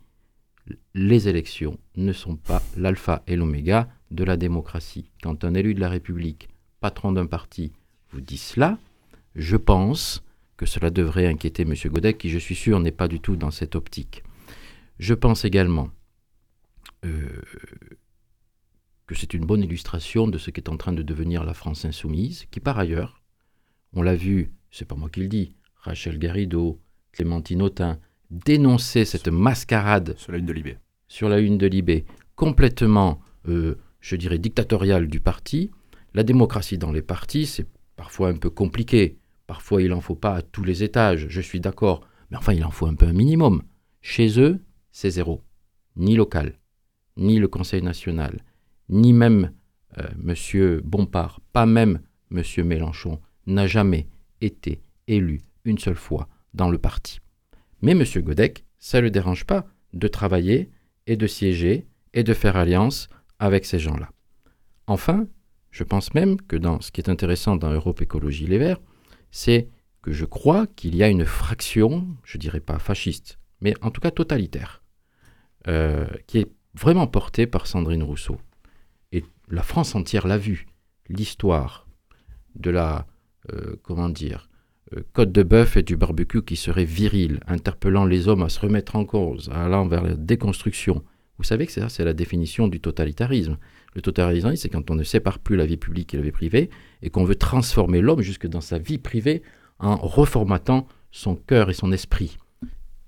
Les élections ne sont pas l'alpha et l'oméga de la démocratie. Quand un élu de la République, patron d'un parti, vous dit cela, je pense que cela devrait inquiéter M. Godec, qui, je suis sûr, n'est pas du tout dans cette optique. Je pense également euh, que c'est une bonne illustration de ce qu'est en train de devenir la France insoumise, qui par ailleurs, on l'a vu, c'est pas moi qui le dis, Rachel Garrido, Clémentine Autain, dénoncer cette mascarade sur la une de Libé, sur la une de Libé, complètement, euh, je dirais, dictatoriale du parti. La démocratie dans les partis, c'est parfois un peu compliqué. Parfois, il n'en faut pas à tous les étages, je suis d'accord. Mais enfin, il en faut un peu un minimum. Chez eux, c'est zéro. Ni local, ni le Conseil national, ni même euh, M. Bompard, pas même M. Mélenchon, n'a jamais été élu une seule fois dans le parti. Mais M. Godec, ça ne le dérange pas de travailler et de siéger et de faire alliance avec ces gens-là. Enfin, je pense même que dans ce qui est intéressant dans Europe Écologie Les Verts, c'est que je crois qu'il y a une fraction, je dirais pas fasciste, mais en tout cas totalitaire, euh, qui est vraiment portée par Sandrine Rousseau la France entière l'a vu, l'histoire de la, euh, comment dire, euh, côte de bœuf et du barbecue qui serait viril, interpellant les hommes à se remettre en cause, allant vers la déconstruction. Vous savez que ça, c'est la définition du totalitarisme. Le totalitarisme, c'est quand on ne sépare plus la vie publique et la vie privée, et qu'on veut transformer l'homme jusque dans sa vie privée en reformatant son cœur et son esprit.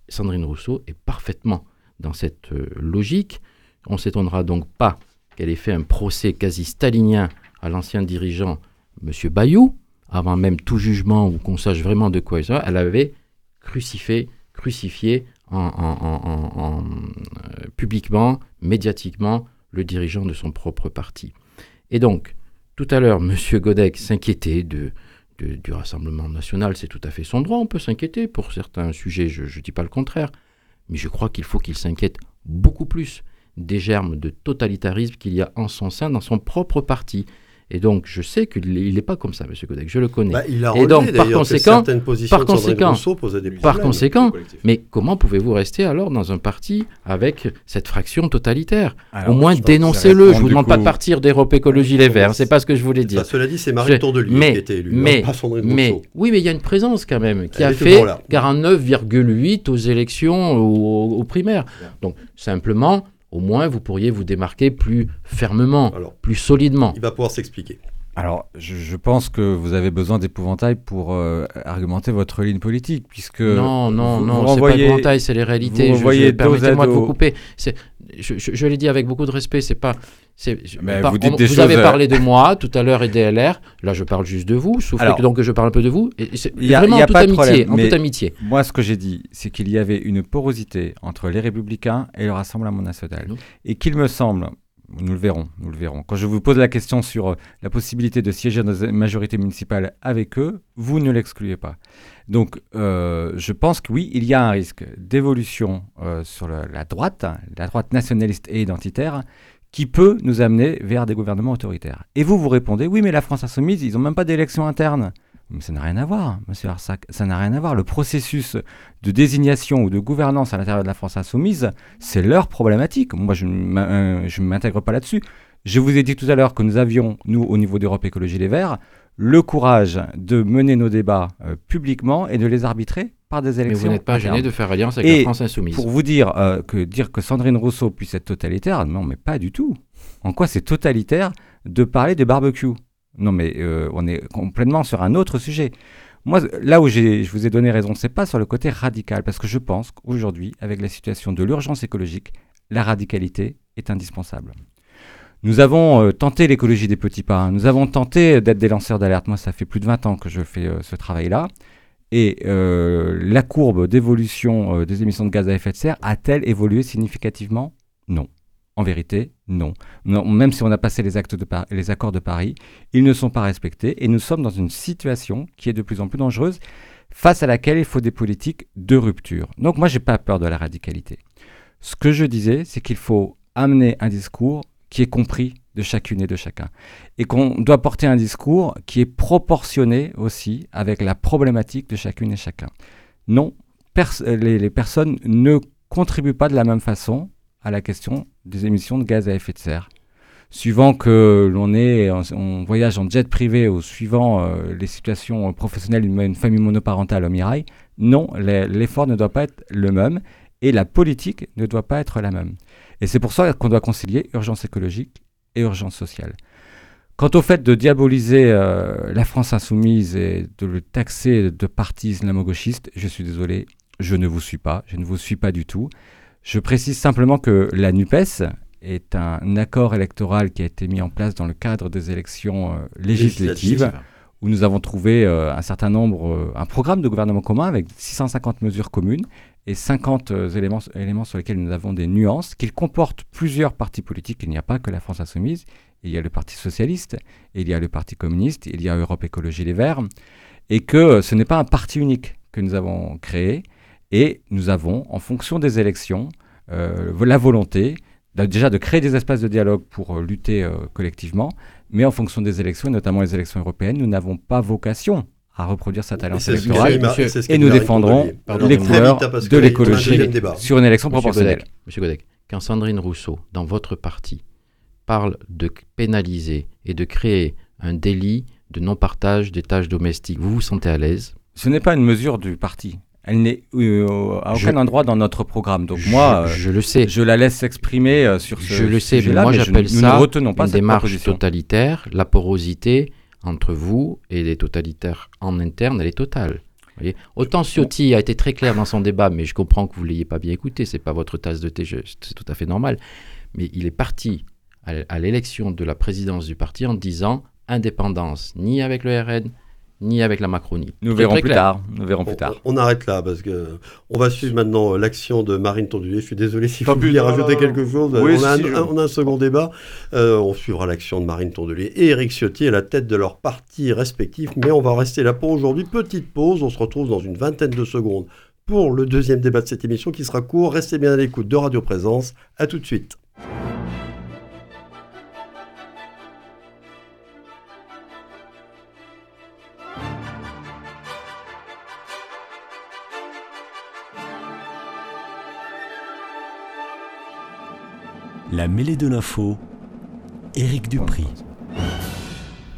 Sandrine Rousseau est parfaitement dans cette euh, logique. On ne s'étonnera donc pas qu'elle ait fait un procès quasi stalinien à l'ancien dirigeant M. Bayou, avant même tout jugement ou qu'on sache vraiment de quoi il s'agit, elle avait crucifié, crucifié euh, publiquement, médiatiquement, le dirigeant de son propre parti. Et donc, tout à l'heure, M. Godec s'inquiétait du Rassemblement national, c'est tout à fait son droit, on peut s'inquiéter pour certains sujets, je ne dis pas le contraire, mais je crois qu'il faut qu'il s'inquiète beaucoup plus des germes de totalitarisme qu'il y a en son sein dans son propre parti. Et donc, je sais qu'il n'est pas comme ça, M. Godec, je le connais. Bah, il a et donc, par conséquent, par conséquent, des par conséquent, mais comment pouvez-vous rester alors dans un parti avec cette fraction totalitaire? Au moins, dénoncez-le. Je ne vous demande pas de partir d'Europe Écologie Les Verts, c'est pas ce que je voulais dire. cela dit, c'est Marie Tourdelier qui était élue, mais, pas mais, Oui, mais il y a une présence quand même qui a fait 49,8 aux élections, aux primaires. Donc, simplement au moins vous pourriez vous démarquer plus fermement, plus solidement. Il va pouvoir s'expliquer. Alors, je, pense que vous avez besoin d'épouvantail pour euh, argumenter votre ligne politique, puisque... Non, non, non, c'est pas épouvantail, c'est les réalités. Vous Permettez-moi de vous couper. Je, je l'ai dit avec beaucoup de respect, c'est pas... Mais vous, dites des vous avez parlé de moi tout à l'heure et DLR. Là, je parle juste de vous. Sauf que donc je parle un peu de vous. Il y a, vraiment y a pas de problème, en toute amitié. Moi, ce que j'ai dit, c'est qu'il y avait une porosité entre les Républicains et le Rassemblement national, et qu'il me semble, nous le verrons, nous le verrons. Quand je vous pose la question sur euh, la possibilité de siéger dans une majorité municipale avec eux, vous ne l'excluez pas. Donc, euh, je pense que oui, il y a un risque d'évolution euh, sur la droite, la droite nationaliste et identitaire, qui peut nous amener vers des gouvernements autoritaires. Et vous, vous répondez, oui, mais la France insoumise, ils n'ont même pas d'élection interne. Mais ça n'a rien à voir, monsieur Arsac, ça n'a rien à voir. Le processus de désignation ou de gouvernance à l'intérieur de la France insoumise, c'est leur problématique. Moi, je ne m'intègre pas là-dessus. Je vous ai dit tout à l'heure que nous avions, nous, au niveau d'Europe Écologie Les Verts, le courage de mener nos débats euh, publiquement et de les arbitrer par des élections. Mais vous n'êtes pas gêné de faire alliance avec la France insoumise. Pour vous dire euh, que dire que Sandrine Rousseau puisse être totalitaire, non, mais pas du tout. En quoi c'est totalitaire de parler des barbecues? Non, mais euh, on est complètement sur un autre sujet. Moi, là où je vous ai donné raison, c'est pas sur le côté radical, parce que je pense qu'aujourd'hui, avec la situation de l'urgence écologique, la radicalité est indispensable. Nous avons euh, tenté l'écologie des petits pas. Hein. Nous avons tenté d'être des lanceurs d'alerte. Moi, ça fait plus de 20 ans que je fais euh, ce travail-là. Et la courbe d'évolution des émissions de gaz à effet de serre a-t-elle évolué significativement? Non. En vérité, non. Même si on a passé les, actes de les accords de Paris, ils ne sont pas respectés et nous sommes dans une situation qui est de plus en plus dangereuse face à laquelle il faut des politiques de rupture. Donc moi, je n'ai pas peur de la radicalité. Ce que je disais, c'est qu'il faut amener un discours qui est compris de chacune et de chacun. Et qu'on doit porter un discours qui est proportionné aussi avec la problématique de chacune et chacun. Non, les, personnes ne contribuent pas de la même façon à la question des émissions de gaz à effet de serre. Suivant que l'on est, on, voyage en jet privé ou suivant euh, les situations professionnelles d'une famille monoparentale au Mirail, non, l'effort ne doit pas être le même et la politique ne doit pas être la même. Et c'est pour ça qu'on doit concilier urgence écologique et urgence sociale. Quant au fait de diaboliser euh, la France insoumise et de le taxer de parti islamo-gauchiste, je suis désolé, je ne vous suis pas, je ne vous suis pas du tout. Je précise simplement que la NUPES est un accord électoral qui a été mis en place dans le cadre des élections euh, législatives, où nous avons trouvé euh, un certain nombre, un programme de gouvernement commun avec 650 mesures communes et 50 euh, éléments, éléments sur lesquels nous avons des nuances, qu'il comporte plusieurs partis politiques. Il n'y a pas que la France insoumise, il y a le Parti socialiste, il y a le Parti communiste, il y a Europe Écologie Les Verts, et que ce n'est pas un parti unique que nous avons créé, et nous avons, en fonction des élections, euh, la volonté déjà de créer des espaces de dialogue pour euh, lutter collectivement, mais en fonction des élections, et notamment les élections européennes, nous n'avons pas vocation à reproduire sa alliance électorale et nous défendrons les couleurs de l'écologie sur une élection proportionnelle. Monsieur Godec, quand Sandrine Rousseau, dans votre parti, parle de pénaliser et de créer un délit de non-partage des tâches domestiques, vous vous sentez à l'aise? Ce n'est pas une mesure du parti. Elle n'est euh, à aucun endroit dans notre programme. Donc moi, je, le sais. Je la laisse s'exprimer euh, sur ce Je le sais, mais moi j'appelle ça une démarche totalitaire, la porosité entre vous et les totalitaires en interne, elle est totale. Autant Ciotti a été très clair dans son débat, mais je comprends que vous ne l'ayez pas bien écouté, c'est pas votre tasse de thé, c'est tout à fait normal. Mais il est parti à l'élection de la présidence du parti en disant indépendance, ni avec le RN, ni avec la Macronie. Nous verrons plus tard. Nous verrons plus tard. On, arrête là parce que on va suivre maintenant l'action de Marine Tondulier. Je suis désolé si vous vouliez rajouter quelque chose. on, a un, second débat. Euh, on suivra l'action de Marine Tondulier et Eric Ciotti à la tête de leur parti respectif. Mais on va rester là pour aujourd'hui. Petite pause. On se retrouve dans une vingtaine de secondes pour le deuxième débat de cette émission qui sera court. Restez bien à l'écoute de Radio Présence. À tout de suite. La mêlée de l'info, Éric Dupri.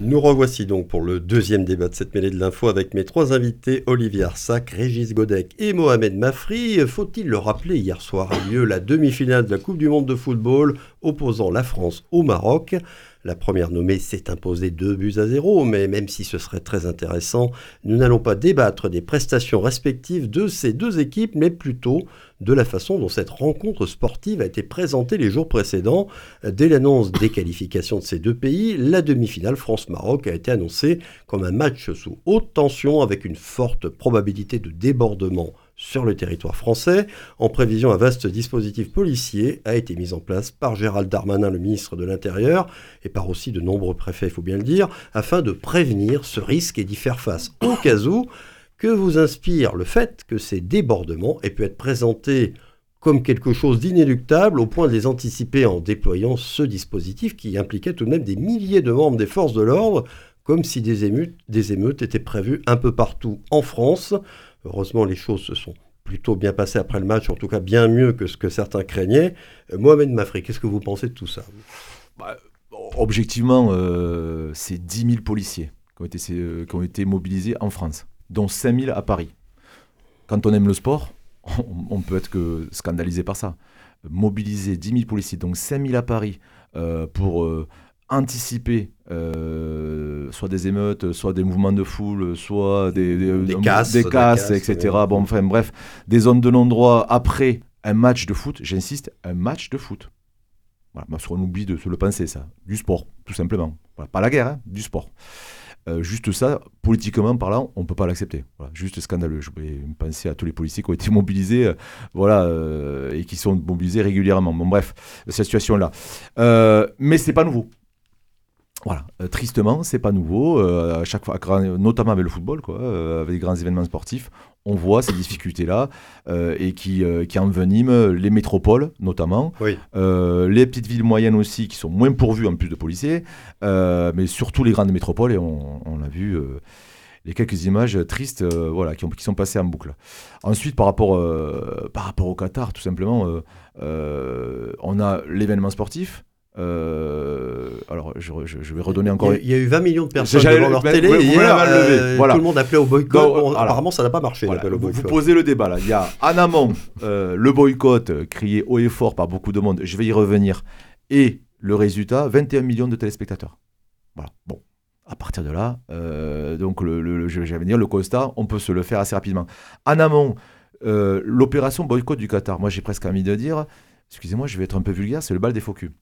Nous revoici donc pour le deuxième débat de cette mêlée de l'info avec mes trois invités, Olivier Arsac, Régis Godec et Mohamed Mafri. Faut-il le rappeler, hier soir a lieu la demi-finale de la Coupe du Monde de football opposant la France au Maroc. La première nommée s'est imposée deux buts à zéro, mais même si ce serait très intéressant, nous n'allons pas débattre des prestations respectives de ces deux équipes, mais plutôt de la façon dont cette rencontre sportive a été présentée les jours précédents. Dès l'annonce des qualifications de ces deux pays, la demi-finale France-Maroc a été annoncée comme un match sous haute tension avec une forte probabilité de débordement sur le territoire français. En prévision, un vaste dispositif policier a été mis en place par Gérald Darmanin, le ministre de l'Intérieur, et par aussi de nombreux préfets, il faut bien le dire, afin de prévenir ce risque et d'y faire face au cas où. Que vous inspire le fait que ces débordements aient pu être présentés comme quelque chose d'inéluctable au point de les anticiper en déployant ce dispositif qui impliquait tout de même des milliers de membres des forces de l'ordre, comme si des émeutes, des émeutes étaient prévues un peu partout en France. Heureusement, les choses se sont plutôt bien passées après le match, en tout cas bien mieux que ce que certains craignaient. Euh, Mohamed Mafri, qu'est-ce que vous pensez de tout ça bah, Objectivement, euh, c'est 10 000 policiers qui ont, été, euh, qui ont été mobilisés en France, dont 5 000 à Paris. Quand on aime le sport, on, peut être que scandalisé par ça. Mobiliser 10 000 policiers, donc 5 000 à Paris, pour anticiper soit des émeutes, soit des mouvements de foule, soit des, des, casses, des casses, etc. Bon, enfin bref, des zones de non-droit après un match de foot, j'insiste, un match de foot. Voilà, parce qu'on oublie de se le penser, ça. Du sport, tout simplement. pas la guerre, hein, du sport. Euh, juste ça, politiquement parlant, on ne peut pas l'accepter. juste scandaleux. Je vais penser à tous les policiers qui ont été mobilisés euh, voilà, euh, et qui sont mobilisés régulièrement. Bon, bref, cette situation-là. mais ce n'est pas nouveau. Voilà, euh, tristement, c'est pas nouveau. Euh, à chaque fois, notamment avec le football, quoi, euh, avec les grands événements sportifs, on voit ces difficultés-là et qui, qui enveniment les métropoles, notamment, les petites villes moyennes aussi, qui sont moins pourvues en plus de policiers, mais surtout les grandes métropoles. Et on, on a vu les quelques images tristes, voilà, qui, ont, qui, sont passées en boucle. Ensuite, par rapport, par rapport au Qatar, tout simplement, on a l'événement sportif. Euh, alors, je, vais redonner encore. Il y, a eu 20 millions de personnes devant leur télé hier. Euh, tout le monde appelait au boycott. apparemment, ça n'a pas marché. Vous, posez le débat là. Il y a en amont euh, le boycott crié haut et fort par beaucoup de monde. Je vais y revenir. Et le résultat 21 millions de téléspectateurs. Voilà. Bon. À partir de là, donc le, je vais venir le constat, on peut se le faire assez rapidement. En amont, l'opération boycott du Qatar. Moi, j'ai presque envie de dire, excusez-moi, je vais être un peu vulgaire, c'est le bal des faux culs.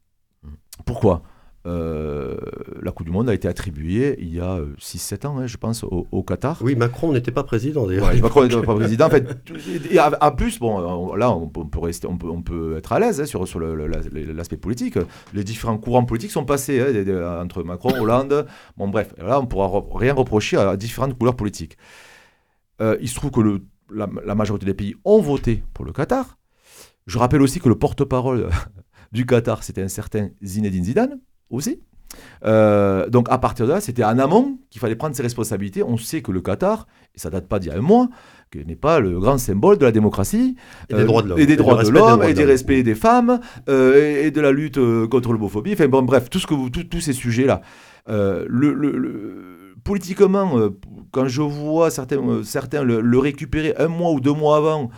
Pourquoi euh, la Coupe du Monde a été attribuée il y a 6-7 ans, hein, je pense, au, Qatar. Oui, Macron n'était pas président d'ailleurs. Macron n'était pas président. En fait, et en plus, bon, là, on peut, rester, on peut, on peut être à l'aise hein, sur, sur l'aspect politique. Les différents courants politiques sont passés hein, entre Macron, Hollande. Bon, bref, là, on ne pourra rien reprocher à différentes couleurs politiques. Euh, il se trouve que le, la, la majorité des pays ont voté pour le Qatar. Je rappelle aussi que le porte-parole du Qatar, c'était un certain Zinedine Zidane aussi. Euh, donc à partir de là, c'était en amont qu'il fallait prendre ses responsabilités. On sait que le Qatar, et ça date pas d'il y a un mois, n'est pas le grand symbole de la démocratie et des droits de l'homme, et des droits de l'homme, et du respect des femmes, euh, et, de la lutte euh, contre l'homophobie. Enfin bon, bref, tout ce que vous, tous ces sujets-là. le, politiquement, quand je vois certains, certains le, récupérer un mois ou deux mois avant,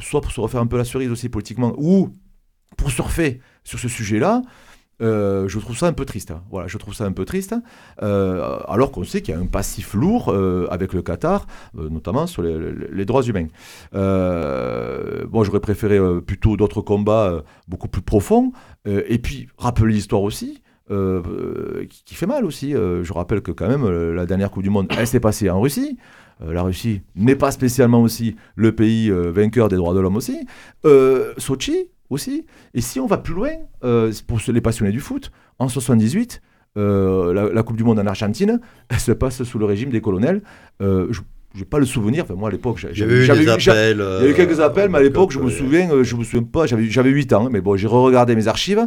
soit pour se refaire un peu la cerise aussi politiquement, ou pour surfer sur ce sujet-là, euh, je trouve ça un peu triste. Hein. Voilà, je trouve ça un peu triste. Euh, alors qu'on sait qu'il y a un passif lourd euh, avec le Qatar, notamment sur les, droits humains. bon, j'aurais préféré plutôt d'autres combats beaucoup plus profonds. et puis, rappeler l'histoire aussi. Qui, fait mal aussi. je rappelle que quand même la dernière Coupe du Monde, elle s'est passée en Russie. la Russie n'est pas spécialement aussi le pays vainqueur des droits de l'homme aussi. Sochi, aussi. Et si on va plus loin, euh, pour les passionnés du foot, en 78, euh, la, Coupe du Monde en Argentine, elle se passe sous le régime des colonels. Euh, je n'ai pas le souvenir. Enfin, moi, à l'époque, j'avais eu, appels, il y a eu quelques appels, mais à l'époque, je me souviens, je me souviens pas. J'avais 8 ans, mais bon, j'ai re-regardé mes archives.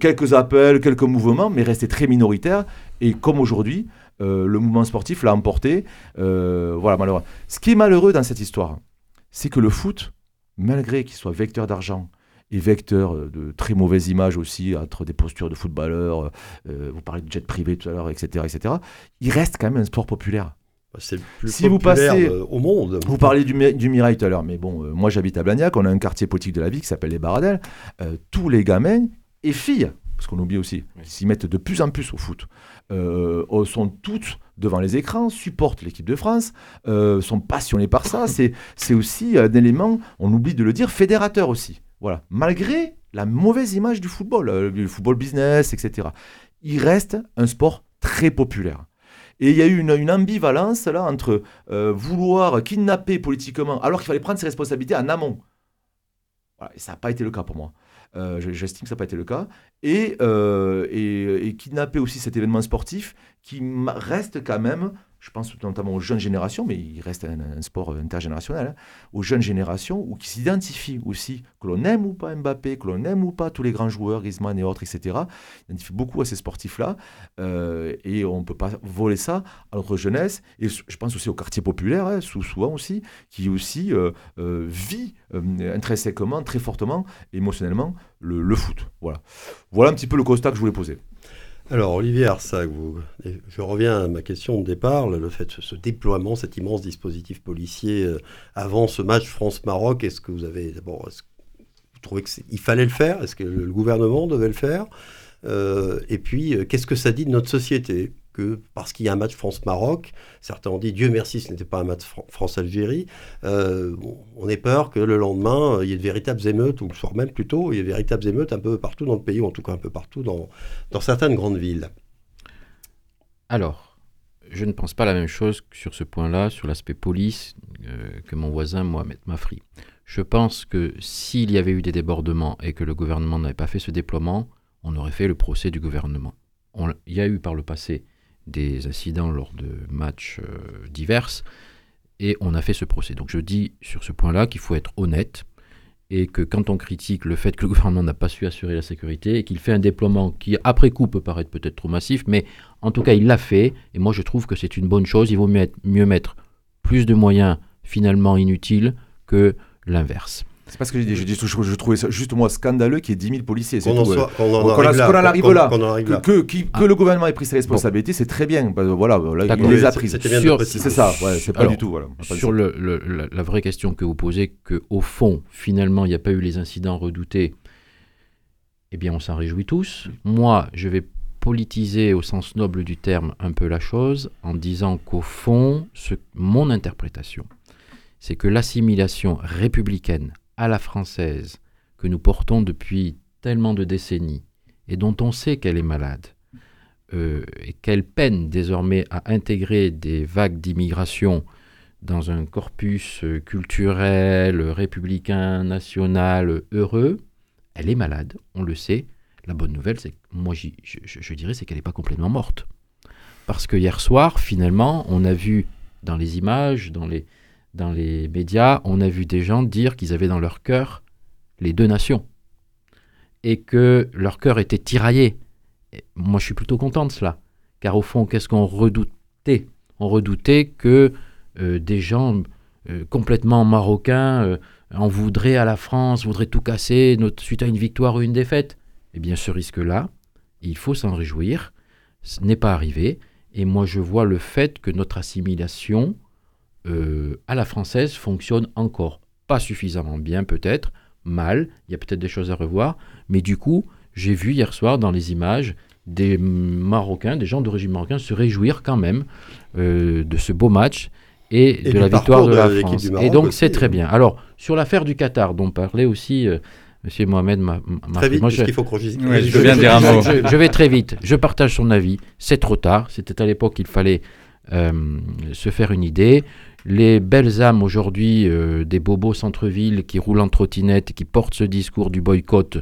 quelques appels, quelques mouvements, mais resté très minoritaire. Et comme aujourd'hui, le mouvement sportif l'a emporté. voilà, malheureux. Ce qui est malheureux dans cette histoire, c'est que le foot, malgré qu'il soit vecteur d'argent, et vecteur euh, de très mauvaises images aussi entre des postures de footballeurs, euh, euh, vous parlez de jet privé tout à l'heure, etc., etc. Il reste quand même un sport populaire. Bah, c'est le plus si vous passez, au monde. Vous parlez du, du Mirail tout à l'heure, mais bon, moi j'habite à Blagnac, on a un quartier politique de la vie qui s'appelle les Baradelles. tous les gamins et filles, parce qu'on oublie aussi, s'y mettent de plus en plus au foot, sont toutes devant les écrans, supportent l'équipe de France, sont passionnés par ça. C'est aussi un élément, on oublie de le dire, fédérateur aussi. Voilà. Malgré la mauvaise image du football, euh, du football business, etc. Il reste un sport très populaire. Et il y a eu une, ambivalence là entre euh, vouloir kidnapper politiquement, alors qu'il fallait prendre ses responsabilités en amont. ça n'a pas été le cas pour moi. Euh, j'estime que ça n'a pas été le cas. Et, kidnapper aussi cet événement sportif qui reste quand même je pense notamment aux jeunes générations, mais il reste un, sport intergénérationnel, hein, aux jeunes générations ou qui s'identifient aussi, que l'on aime ou pas Mbappé, que l'on aime ou pas tous les grands joueurs, Griezmann et autres, etc. S'identifient beaucoup à ces sportifs-là euh, et on ne peut pas voler ça à notre jeunesse. Et je pense aussi au quartier populaire, hein, souvent aussi, qui aussi euh, euh, vit intrinsèquement, très fortement, émotionnellement, le, le foot. Voilà. voilà un petit peu le constat que je voulais poser. Alors, Olivier Arsac, je reviens à ma question de départ, le fait de ce déploiement, cet immense dispositif policier euh, avant ce match France-Maroc, est-ce que vous avez d'abord, vous trouvez qu'il fallait le faire? Est-ce que le gouvernement devait le faire? Et puis, qu'est-ce que ça dit de notre société? Parce qu'il y a un match France-Maroc, certains ont dit Dieu merci, ce n'était pas un match France-Algérie, on ait peur que le lendemain, il y ait de véritables émeutes, ou le soir même plutôt, il y ait de véritables émeutes un peu partout dans le pays, ou en tout cas un peu partout dans, dans certaines grandes villes. Alors, je ne pense pas la même chose sur ce point-là, sur l'aspect police, que mon voisin Mohamed Mafri. Je pense que s'il y avait eu des débordements et que le gouvernement n'avait pas fait ce déploiement, on aurait fait le procès du gouvernement. il y a eu par le passé des incidents lors de matchs euh, divers et on a fait ce procès. Donc je dis sur ce point-là qu'il faut être honnête et que quand on critique le fait que le gouvernement n'a pas su assurer la sécurité et qu'il fait un déploiement qui après coup peut paraître peut-être trop massif, mais en tout cas il l'a fait et moi je trouve que c'est une bonne chose. Il vaut mieux mettre plus de moyens finalement inutiles que l'inverse. C'est pas ce que j'ai dit. Je, je, je, trouvais ça juste moi scandaleux qu'il y ait 10 000 policiers. Qu'on en, arrive là. Que, que, le gouvernement ait pris ses responsabilités, c'est très bien. Bah, voilà, il les a prises. C'est ça, c'est pas du tout. Voilà, sur le, la, vraie question que vous posez, qu'au fond, finalement, il n'y a pas eu les incidents redoutés, eh bien, on s'en réjouit tous. Moi, je vais politiser au sens noble du terme un peu la chose en disant qu'au fond, ce, mon interprétation, c'est que l'assimilation républicaine à la française que nous portons depuis tellement de décennies et dont on sait qu'elle est malade euh, et qu'elle peine désormais à intégrer des vagues d'immigration dans un corpus euh, culturel, républicain, national, heureux, elle est malade, on le sait. La bonne nouvelle, c'est moi je, je dirais, c'est qu'elle n'est pas complètement morte. Parce que hier soir, finalement, on a vu dans les images, dans les, dans les médias, on a vu des gens dire qu'ils avaient dans leur cœur les deux nations et que leur cœur était tiraillé. moi, je suis plutôt content de cela, car au fond, qu'est-ce qu'on redoutait? On redoutait que euh, des gens euh, complètement marocains euh, en voudraient à la France, voudraient tout casser suite à une victoire ou une défaite. Eh bien, ce risque-là, il faut s'en réjouir. Ce n'est pas arrivé. Et moi, je vois le fait que notre assimilation euh, à la française fonctionne encore pas suffisamment bien peut-être, mal, il y a peut-être des choses à revoir, mais du coup, j'ai vu hier soir dans les images des Marocains, des gens d'origine marocaine se réjouir quand même euh, de ce beau match et, de la victoire de, la France. et donc c'est très bien. Alors, sur l'affaire du Qatar, dont parlait aussi euh, Monsieur Mohamed m'a Très vite, je, qu'il faut qu'on je, je, viens dire un mot. Je, vais très vite. Je partage son avis. C'est trop tard. C'était à l'époque qu'il fallait se faire une idée les belles âmes aujourd'hui euh, des bobos centre-ville qui roulent en trottinette et qui portent ce discours du boycott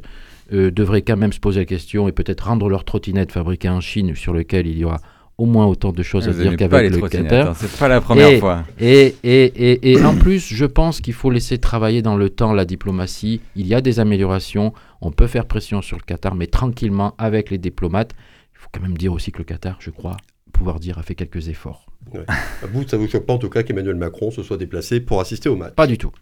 euh, devraient quand même se poser la question et peut-être rendre leur trottinette fabriquée en Chine sur lequel il y aura au moins autant de choses à dire qu'avec le Qatar. Hein, c'est pas la première fois. Et, et, et, en plus, je pense qu'il faut laisser travailler dans le temps la diplomatie. Il y a des améliorations. On peut faire pression sur le Qatar, mais tranquillement avec les diplomates. Il faut quand même dire aussi que le Qatar, je crois, pouvoir dire, a fait quelques efforts. Vous, ça vous choque pas en tout cas qu'Emmanuel Macron se soit déplacé pour assister au match Pas du tout.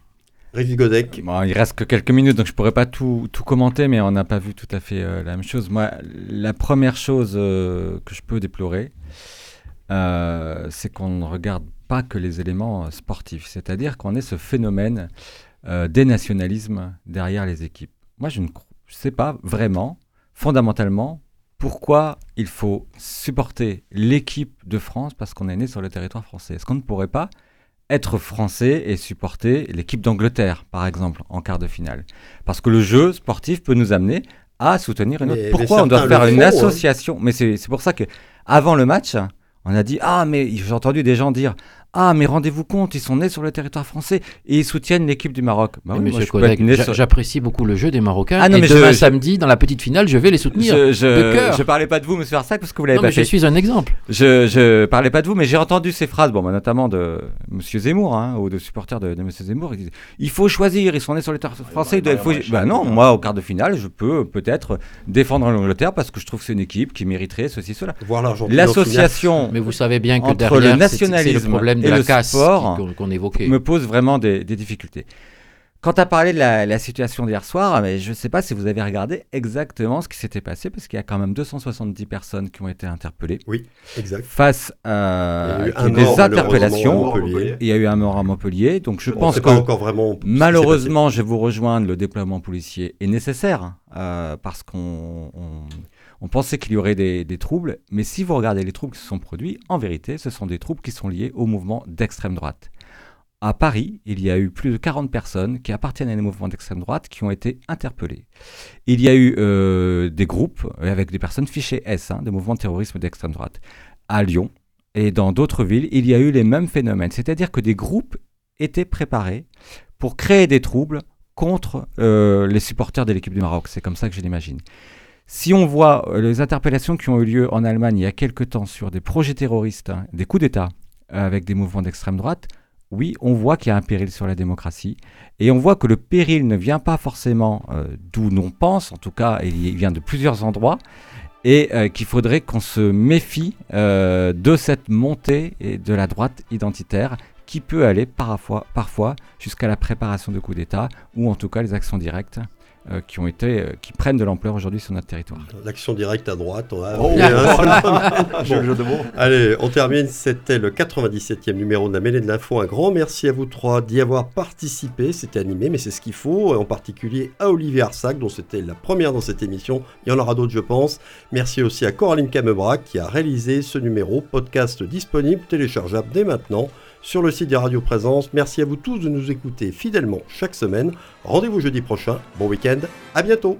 Régis Godec. il reste que quelques minutes, donc je pourrais pas tout, tout commenter, mais on n'a pas vu tout à fait euh, la même chose. Moi, la première chose euh, que je peux déplorer, euh, c'est qu'on ne regarde pas que les éléments sportifs, c'est-à-dire qu'on ait ce phénomène des nationalismes derrière les équipes. Moi, je ne sais pas vraiment, fondamentalement, pourquoi il faut supporter l'équipe de France parce qu'on est né sur le territoire français Est-ce qu'on ne pourrait pas être français et supporter l'équipe d'Angleterre, par exemple, en quart de finale? Parce que le jeu sportif peut nous amener à soutenir une autre. Pourquoi on doit faire une hein. association? Mais c'est pour ça que avant le match, on a dit ah mais j'ai entendu des gens dire ah, mais rendez-vous compte, ils sont nés sur le territoire français et ils soutiennent l'équipe du Maroc. Bah j'apprécie beaucoup le jeu des Marocains. Ah, non, et mais demain samedi, dans la petite finale, je vais les soutenir. Je, je, parlais pas de vous, monsieur Arsac, parce que vous l'avez pas mais Je suis un exemple. Je, je parlais pas de vous, mais j'ai entendu ces phrases, bon, bah, notamment de monsieur Zemmour, hein, ou de supporters de, monsieur Zemmour. il faut choisir, ils sont nés sur le territoire français. Bah, faut... bah, non, moi, au quart de finale, je peux peut-être défendre l'Angleterre parce que je trouve que c'est une équipe qui mériterait ceci, cela. L'association. Mais vous savez bien que derrière, le nationalisme, le de la casse qu'on évoquait me pose vraiment des, difficultés. Quand tu as parlé de la, situation d'hier soir, mais je ne sais pas si vous avez regardé exactement ce qui s'était passé, parce qu'il y a quand même 270 personnes qui ont été interpellées. Oui, exact. Face à des interpellations. Il y a eu un mort à Montpellier. Donc je pense que encore vraiment malheureusement, je vais vous rejoindre, le déploiement policier est nécessaire, euh, parce qu'on On pensait qu'il y aurait des, troubles, mais si vous regardez les troubles qui se sont produits, en vérité, ce sont des troubles qui sont liés au mouvement d'extrême droite. À Paris, il y a eu plus de 40 personnes qui appartiennent à des mouvements d'extrême droite qui ont été interpellées. Il y a eu euh, des groupes avec des personnes fichées S, hein, des mouvements de terrorisme d'extrême droite. À Lyon et dans d'autres villes, il y a eu les mêmes phénomènes. C'est-à-dire que des groupes étaient préparés pour créer des troubles contre euh, les supporters de l'équipe du Maroc. C'est comme ça que je l'imagine. Si on voit euh, les interpellations qui ont eu lieu en Allemagne il y a quelque temps sur des projets terroristes, hein, des coups d'État avec des mouvements d'extrême droite, oui, on voit qu'il y a un péril sur la démocratie. Et on voit que le péril ne vient pas forcément euh, d'où l'on pense, en tout cas, il vient de plusieurs endroits, et euh, qu'il faudrait qu'on se méfie euh, de cette montée et de la droite identitaire qui peut aller parfois, parfois jusqu'à la préparation de coups d'État, ou en tout cas les actions directes euh, qui, ont été, euh, qui prennent de l'ampleur aujourd'hui sur notre territoire. L'action directe à droite. On a... oh, Allez, on termine. C'était le 97e numéro de la mêlée de l'info. Un grand merci à vous trois d'y avoir participé. C'était animé, mais c'est ce qu'il faut. En particulier à Olivier Arsac, dont c'était la première dans cette émission. Il y en aura d'autres, je pense. Merci aussi à Coraline Camebrac qui a réalisé ce numéro. Podcast disponible, téléchargeable dès maintenant sur le site de Radio Présence. Merci à vous tous de nous écouter fidèlement chaque semaine. Rendez-vous jeudi prochain. Bon week-end. À bientôt.